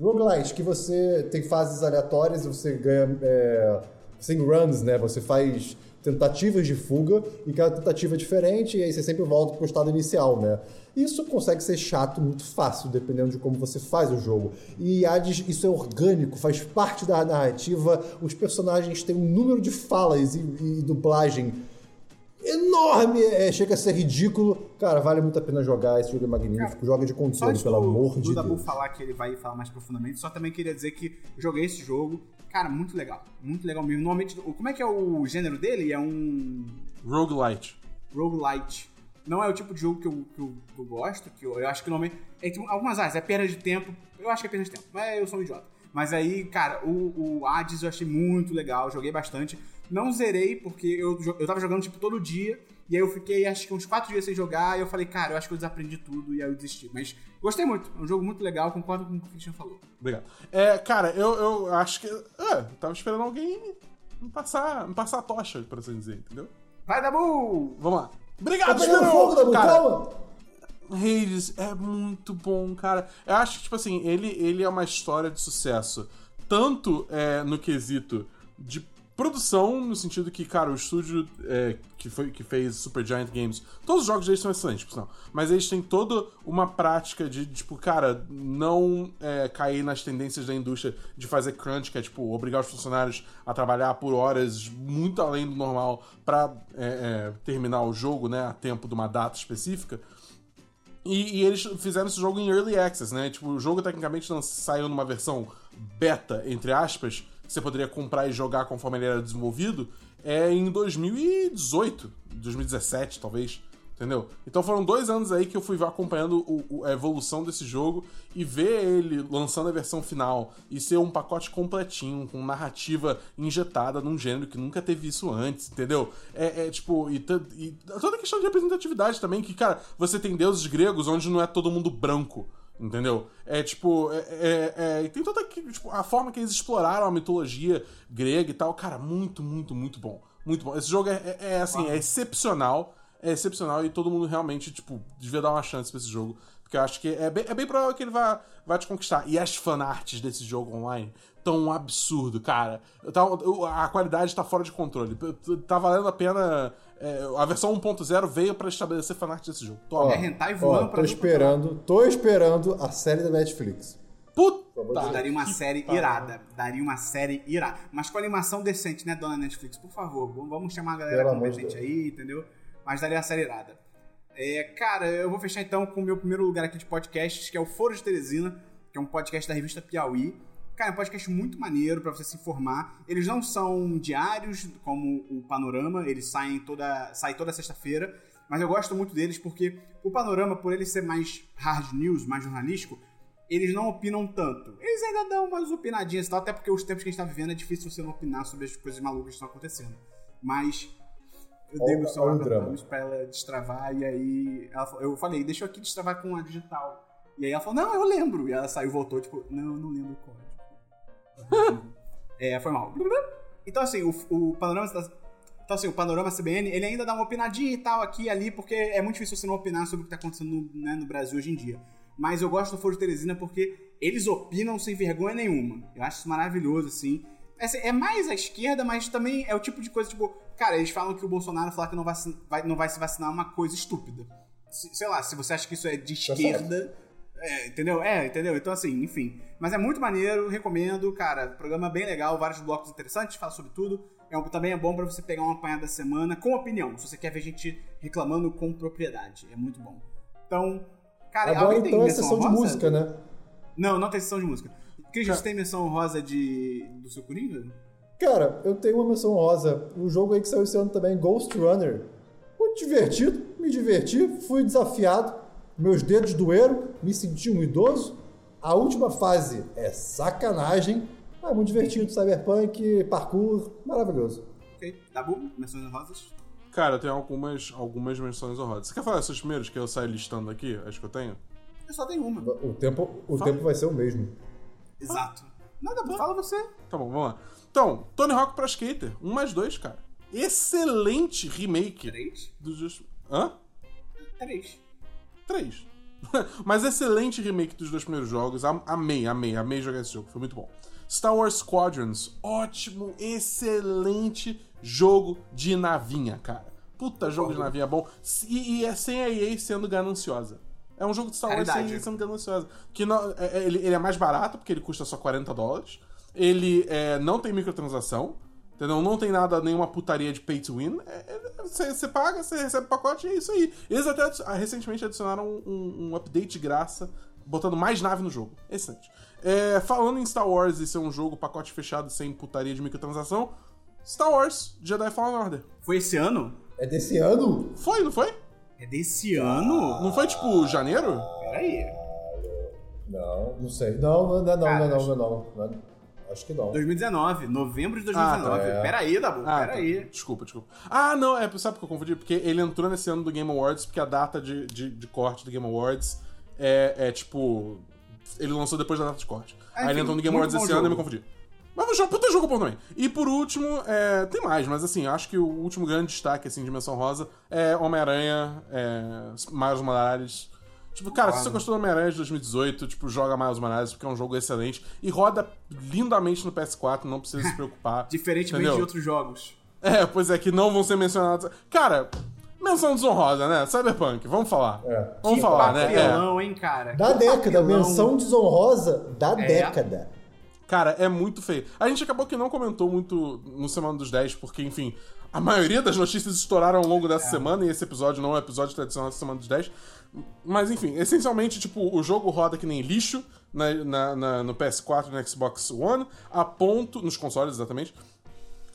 Roguelite, que você tem fases aleatórias e você ganha. É, sem runs, né? Você faz tentativas de fuga e cada tentativa é diferente e aí você sempre volta pro estado inicial, né? Isso consegue ser chato muito fácil, dependendo de como você faz o jogo. E Hades, isso é orgânico, faz parte da narrativa. Os personagens têm um número de falas e, e dublagem enorme, é, chega a ser ridículo. Cara, vale muito a pena jogar, esse jogo é magnífico. Joga de antes pelo do, amor do de Dabu Deus. falar que ele vai falar mais profundamente, só também queria dizer que joguei esse jogo. Cara, muito legal. Muito legal mesmo. Normalmente, como é que é o gênero dele? É um Roguelite. roguelite. Não é o tipo de jogo que eu, que eu, que eu gosto, que eu, eu acho que normalmente. É, tipo, algumas áreas, é perda de tempo. Eu acho que é perda de tempo, mas eu sou um idiota. Mas aí, cara, o, o Hades eu achei muito legal, joguei bastante. Não zerei, porque eu, eu tava jogando tipo todo dia. E aí eu fiquei acho que uns 4 dias sem jogar. E eu falei, cara, eu acho que eu desaprendi tudo. E aí eu desisti. Mas gostei muito. É um jogo muito legal, concordo com o que o Christian falou. Obrigado. É, cara, eu, eu acho que. É, eu tava esperando alguém me passar, me passar a tocha, por assim dizer, entendeu? Vai, Dabu! Vamos lá. Tá Obrigado, pegando Esperon! fogo, Dabu, Cara, calma! Hades é muito bom, cara. Eu acho que, tipo assim, ele, ele é uma história de sucesso. Tanto é, no quesito de produção, no sentido que, cara, o estúdio é, que, foi, que fez Supergiant Games, todos os jogos deles são excelentes, por sinal. Mas eles têm toda uma prática de, tipo, cara, não é, cair nas tendências da indústria de fazer crunch, que é, tipo, obrigar os funcionários a trabalhar por horas muito além do normal pra é, é, terminar o jogo, né, a tempo de uma data específica. E, e eles fizeram esse jogo em Early Access, né? Tipo, o jogo tecnicamente não saiu numa versão beta, entre aspas, você poderia comprar e jogar conforme ele era desenvolvido, é em 2018, 2017, talvez. Entendeu? Então foram dois anos aí que eu fui acompanhando o- o- a evolução desse jogo e ver ele lançando a versão final e ser um pacote completinho, com narrativa injetada num gênero que nunca teve isso antes, entendeu? É, é, tipo, e, e toda a questão de representatividade também, que, cara, você tem deuses gregos onde não é todo mundo branco. Entendeu? É tipo. É, é- é- e tem toda tipo, a forma que eles exploraram a mitologia grega e tal. Cara, muito, muito, muito bom. Muito bom. Esse jogo é, é- é, assim, é excepcional. É excepcional e todo mundo realmente, tipo, devia dar uma chance pra esse jogo. Porque eu acho que é bem, é bem provável que ele vá, vá te conquistar. E as fanarts desse jogo online tão um absurdo, cara. Tá- a qualidade tá fora de controle. Tá valendo a pena. É, a versão 1.0 veio pra estabelecer fanart desse jogo. Toma. É hentai voando Ó, pra tô esperando, tô esperando a série da Netflix. Puta! Daria uma série irada. Daria uma série irada. Mas com animação decente, né, dona Netflix? Por favor, vamos- chamar a galera Pelo competente aí, entendeu? Mas daria uma série irada. É, cara, eu vou fechar então com o meu primeiro lugar aqui de podcasts, que é o Foro de Teresina, que é um podcast da revista Piauí. Cara, é um podcast muito maneiro pra você se informar. Eles não são diários, como o Panorama, eles saem toda, saem toda sexta-feira. Mas eu gosto muito deles porque o Panorama, por ele ser mais hard news, mais jornalístico, eles não opinam tanto. Eles ainda dão umas opinadinhas e tal, até porque os tempos que a gente tá vivendo é difícil você não opinar sobre as coisas malucas que estão acontecendo. Mas eu dei meu celular pra. Thames pra ela destravar, e aí falou- eu falei, deixa eu aqui destravar com a digital. E aí ela falou, não, eu lembro. E ela saiu e voltou, tipo, não, eu não lembro código. É, foi mal. Então, assim, o, o panorama. Então, assim, o panorama CBN, ele ainda dá uma opinadinha e tal aqui e ali, porque é muito difícil você não opinar sobre o que tá acontecendo no, né, no Brasil hoje em dia. Mas eu gosto do Foro de Teresina porque eles opinam sem vergonha nenhuma. Eu acho isso maravilhoso, assim. É, assim, é mais à esquerda, mas também é o tipo de coisa, tipo, cara, eles falam que o Bolsonaro falar que não vai, se- vai- não vai se vacinar é uma coisa estúpida. Se- sei lá, se você acha que isso é de esquerda. É, entendeu? É, entendeu? Então, assim, enfim. Mas é muito maneiro, recomendo, cara. Programa bem legal, vários blocos interessantes, fala sobre tudo. é um- também é bom pra você pegar uma apanhada da semana com opinião, se você quer ver gente reclamando com propriedade. É muito bom. Então, cara, Agora alguém tem então é menção sessão de música, né? Não, não tem sessão de música. Cris, você tem menção rosa de do seu Coringa? Cara, eu tenho uma menção rosa. Um jogo aí que saiu esse ano também, Ghost Runner. Muito divertido, me diverti, fui desafiado, meus dedos doeram, me senti um idoso. A última fase é sacanagem, mas muito divertido, cyberpunk, parkour, maravilhoso. Ok. Dabu, menções rosas? Cara, eu tenho algumas, algumas menções honrosas. Você quer falar esses primeiros que eu saio listando aqui? Acho que eu tenho. Eu só tenho uma. O tempo, o Fala. tempo vai ser o mesmo. Exato. Nada, fala você. Tá bom, vamos lá. Então, Tony Hawk pra Skater, 1 mais 2, cara. Excelente remake Três? dos dois. Hã? Três. 3. Mas excelente remake dos dois primeiros jogos. Am- Amei, amei, amei jogar esse jogo. Foi muito bom. Star Wars Squadrons. Ótimo, excelente jogo de navinha, cara. Puta jogo de navinha bom. E, e é sem a EA sendo gananciosa. É um jogo de Star Wars sem a Caridade. EA sendo gananciosa. Que não- é- é- ele, ele é mais barato, porque ele custa só 40 dólares. Ele é, não tem microtransação. Entendeu? Não tem nada, nenhuma putaria de pay to win. Você paga, você recebe o pacote e é isso aí. Eles até adi- ah, recentemente adicionaram um, um update de graça, botando mais nave no jogo. Excelente. É, falando em Star Wars e ser um jogo pacote fechado sem putaria de microtransação, Star Wars Jedi Fallen Order. Foi esse ano? É desse ano? Foi, não foi? É desse ano? Não foi tipo janeiro? Peraí. Não, não sei. Não, não, não, não, Cara, não, não, não, não, não. Acho que não. 2019, novembro de 2019. Ah, tá. Peraí, Dabu, Ah, peraí. tá. Desculpa, desculpa. Ah, não, é, sabe por que eu confundi? Porque ele entrou nesse ano do Game Awards, porque a data de, de, de corte do Game Awards é, é tipo. Ele lançou depois da data de corte. Ah, Aí ele entrou no Game Awards esse ano e me jogo. confundi. Mas o jogo, puta jogo bom também. E por último, é, tem mais, mas assim, acho que o último grande destaque, assim, de Dimensão Rosa é Homem-Aranha, é, Miles Morales. Tipo, cara, se você gostou do Homem-Aranha de 2018, tipo, joga Miles Morales, porque é um jogo excelente. E roda lindamente no PS4, não precisa se preocupar. Diferentemente Entendeu? de outros jogos. É, pois é, que não vão ser mencionados. Cara, menção desonrosa, né? Cyberpunk, vamos falar. É. Vamos que falar, né? É. papelão, hein, cara? Da Que década, papelão. menção desonrosa da É. década. Cara, é muito feio. A gente acabou que não comentou muito no Semana dos 10, porque, enfim, a maioria das notícias estouraram ao longo dessa semana, e esse episódio não é o episódio tradicional da Semana dos 10. Mas, enfim, essencialmente, tipo, o jogo roda que nem lixo na, na- na- no PS4 e no Xbox One, a ponto. nos consoles, exatamente.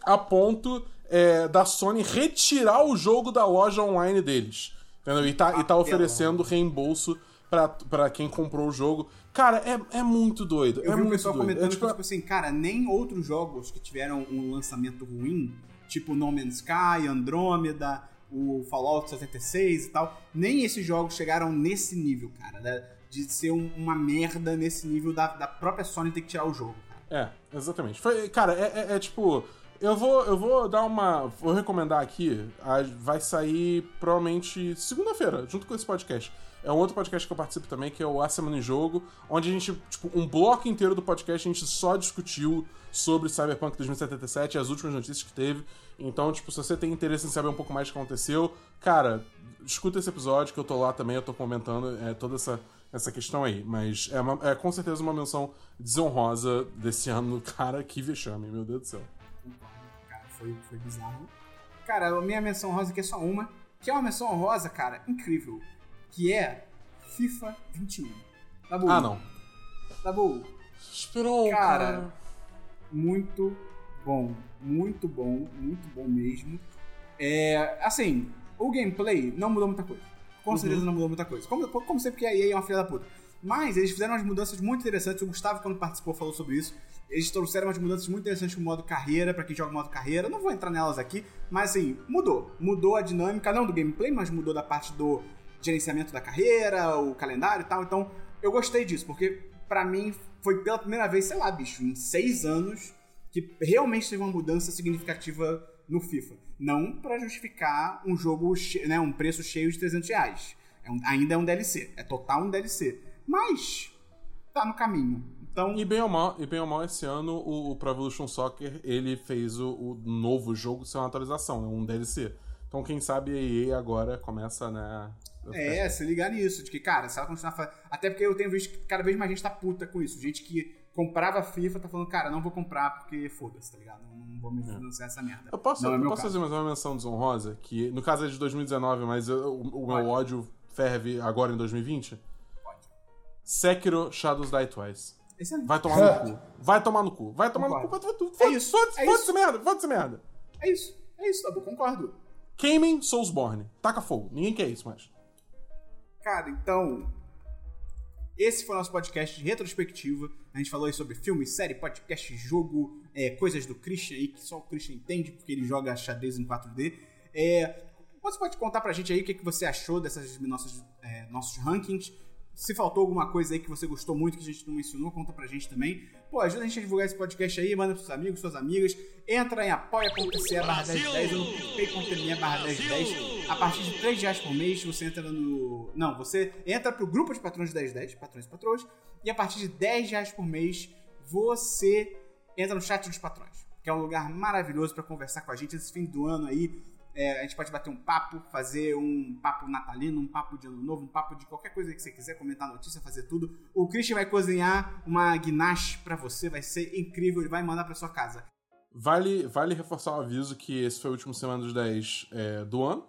a ponto é, da Sony retirar o jogo da loja online deles. Entendeu? E tá, e tá oferecendo reembolso pra, pra quem comprou o jogo. Cara, é, é muito doido. Eu é vi o pessoal doido. comentando É, tipo, que, tipo assim, cara, nem outros jogos que tiveram um lançamento ruim, tipo No Man's Sky, Andromeda, o Fallout 76 e tal, nem esses jogos chegaram nesse nível, cara, né? de ser um- uma merda nesse nível da, da própria Sony ter que tirar o jogo, cara. É, exatamente. Foi, cara, é, é- é tipo. Eu vou, eu vou dar uma. Vou recomendar aqui. vai sair provavelmente segunda-feira, junto com esse podcast. É um outro podcast que eu participo também, que é o A Semana em Jogo, onde a gente, tipo, um bloco inteiro do podcast a gente só discutiu sobre Cyberpunk 2077 e as últimas notícias que teve. Então, tipo, se você tem interesse em saber um pouco mais do que aconteceu, cara, escuta esse episódio que eu tô lá também, eu tô comentando é, toda essa, essa questão aí. Mas é, uma- é com certeza uma menção desonrosa desse ano. Cara, que vexame, meu Deus do céu. Cara, foi, foi bizarro. Cara, a minha menção rosa aqui é só uma, que é uma menção rosa, cara, incrível, que é FIFA 21. Tá bom? Ah, não. Tá bom? Esperou, Cara, muito bom, muito bom, muito bom mesmo. É, assim, o gameplay não mudou muita coisa. Com certeza não mudou muita coisa. Como, como sempre que a EA é uma filha da puta. Mas eles fizeram umas mudanças muito interessantes. O Gustavo, quando participou, falou sobre isso. Eles trouxeram umas mudanças muito interessantes no modo carreira, pra quem joga modo carreira. Não vou entrar nelas aqui, mas assim, mudou. Mudou a dinâmica, não do gameplay, mas mudou da parte do gerenciamento da carreira, o calendário e tal. Então, eu gostei disso, porque pra mim foi pela primeira vez, sei lá, bicho, em seis anos, que realmente teve uma mudança significativa no FIFA. Não pra justificar um jogo, né, um preço cheio de 300 reais. É um- ainda é um DLC, é total um DLC. Mas tá no caminho. Então, E bem ou mal, e bem ou mal esse ano, o, o Pro Evolution Soccer, ele fez o, o novo jogo ser uma atualização, né, um DLC. Então, quem sabe a EA agora começa, né... É, se ligar nisso, de que, cara, se ela continuar fazendo. Até porque eu tenho visto que cada vez mais gente tá puta com isso. Gente que comprava FIFA, tá falando, cara, não vou comprar porque foda-se, tá ligado? Não, não vou me financiar essa merda. Eu posso, não é eu meu posso fazer mais uma menção desonrosa? Que no caso é de 2019, mas eu- o, o meu ódio ferve agora em 2020? Pode. Sekiro Shadows Die Twice. Excelente. Vai tomar no cu. Vai tomar no cu. Vai tomar no cu. Concordo. Vai, vai, É isso, foda-se, é foda-se merda. Foda-se merda. É isso, é isso, Dabu, concordo. Queimem Soulsborne. Taca fogo. Ninguém quer isso mais. Cara, então. Esse foi o nosso podcast de retrospectiva. A gente falou aí sobre filme, série, podcast, jogo, é, coisas do Christian aí, que só o Christian entende, porque ele joga xadrez em 4D. É, você pode contar pra gente aí o que, que você achou dessas nossas, é, nossos rankings. Se faltou alguma coisa aí que você gostou muito que a gente não mencionou, conta pra gente também. Pô, ajuda a gente a divulgar esse podcast aí, manda pros seus amigos, suas amigas. Entra em apoia.se barra 1010 ou no barra 1010. A partir de 3 reais por mês, você entra no... Não, você entra pro grupo de patrões de 1010, patrões e patroas. E a partir de 10 reais por mês, você entra no chat dos patrões. Que é um lugar maravilhoso pra conversar com a gente esse fim do ano aí. É, a gente pode bater um papo, fazer um papo natalino, um papo de ano novo, um papo de qualquer coisa que você quiser, comentar notícia, fazer tudo. O Christian vai cozinhar uma guinache pra você, vai ser incrível, ele vai mandar pra sua casa. Vale, vale reforçar o aviso que esse foi o último Semana dos 10 é, do ano.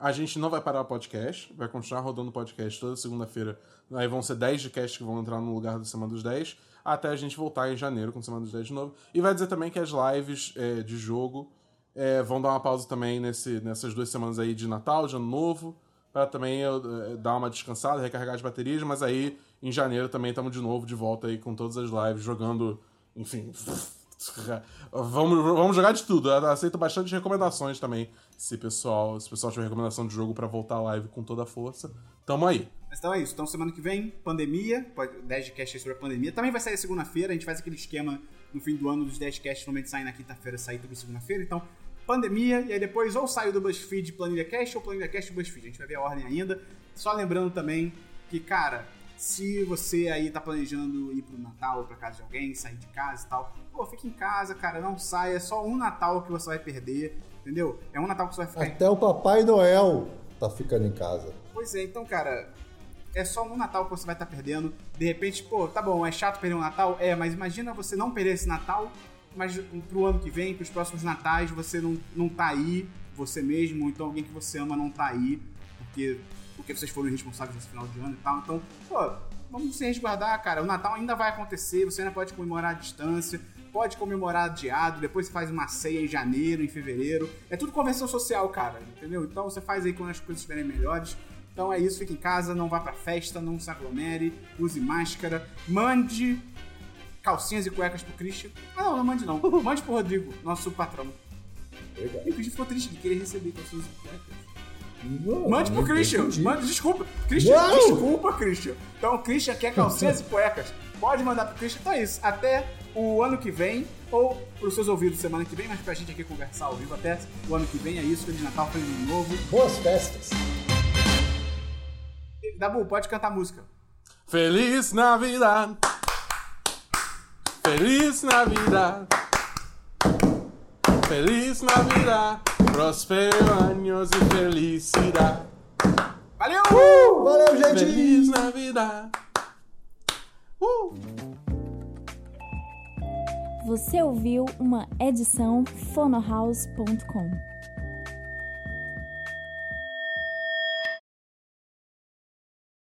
A gente não vai parar o podcast, vai continuar rodando o podcast toda segunda-feira. Aí vão ser 10 de cast que vão entrar no lugar do Semana dos 10, até a gente voltar em janeiro com Semana dos 10 de novo. E vai dizer também que as lives é, de jogo é, vão dar uma pausa também nesse, nessas duas semanas aí de Natal, de Ano Novo, para também é, dar uma descansada, recarregar as baterias, mas aí em janeiro também estamos de novo de volta aí com todas as lives, jogando, enfim. Vamos, vamos jogar de tudo. Eu aceito bastante recomendações também. Se pessoal, se pessoal tiver recomendação de jogo pra voltar a live com toda a força, tamo aí. Mas então é isso. Então semana que vem, pandemia, pode- 10 de cast aí sobre a pandemia. Também vai sair segunda-feira, a gente faz aquele esquema no fim do ano dos 10 casts, normalmente saem na quinta-feira, sair tudo segunda-feira. Então, pandemia, e aí depois ou saiu do BuzzFeed Planilha Cast ou Planilha Cast BuzzFeed. A gente vai ver a ordem ainda. Só lembrando também que, cara, se você aí tá planejando ir pro Natal ou pra casa de alguém, sair de casa e tal, pô, fica em casa, cara, não saia. É só um Natal que você vai perder, entendeu? É um Natal que você vai ficar em Até o Papai Noel tá ficando em casa. Pois é, então, cara, é só um Natal que você vai estar perdendo. De repente, pô, tá bom, é chato perder um Natal? É, mas imagina você não perder esse Natal, mas pro ano que vem, pros próximos Natais, você não, não tá aí, você mesmo, ou então alguém que você ama não tá aí, porque, porque vocês foram responsáveis nesse final de ano e tal. Então, pô, vamos se resguardar, cara. O Natal ainda vai acontecer, você ainda pode comemorar à distância. Pode comemorar adiado, depois você faz uma ceia em janeiro, em fevereiro. É tudo convenção social, cara, entendeu? Então você faz aí quando as coisas estiverem melhores. Então é isso, fique em casa, não vá pra festa, não se aglomere, use máscara, mande calcinhas e cuecas pro Christian. Ah, não, não mande não. Mande pro Rodrigo, nosso patrão. Obrigado. E o Christian ficou triste de querer receber calcinhas e cuecas. Não, Mande pro Christian. entendi. Mande, desculpa. Christian, Não! desculpa, Christian. Então o Christian quer calcinhas e cuecas. Pode mandar pro Christian. Então é isso. Até o ano que vem, ou pros seus ouvidos semana que vem, mas pra gente aqui conversar ao vivo até o ano que vem. É isso. Feliz Natal, Feliz Ano Novo. Boas festas. Dabu, pode cantar música. Feliz Navidad. Feliz Navidad. Feliz Navidad. Próspero años y felicidad. Valeu! Uh, valeu, gente! Feliz Navidad. Uh! Você ouviu uma edição fonohouse.com.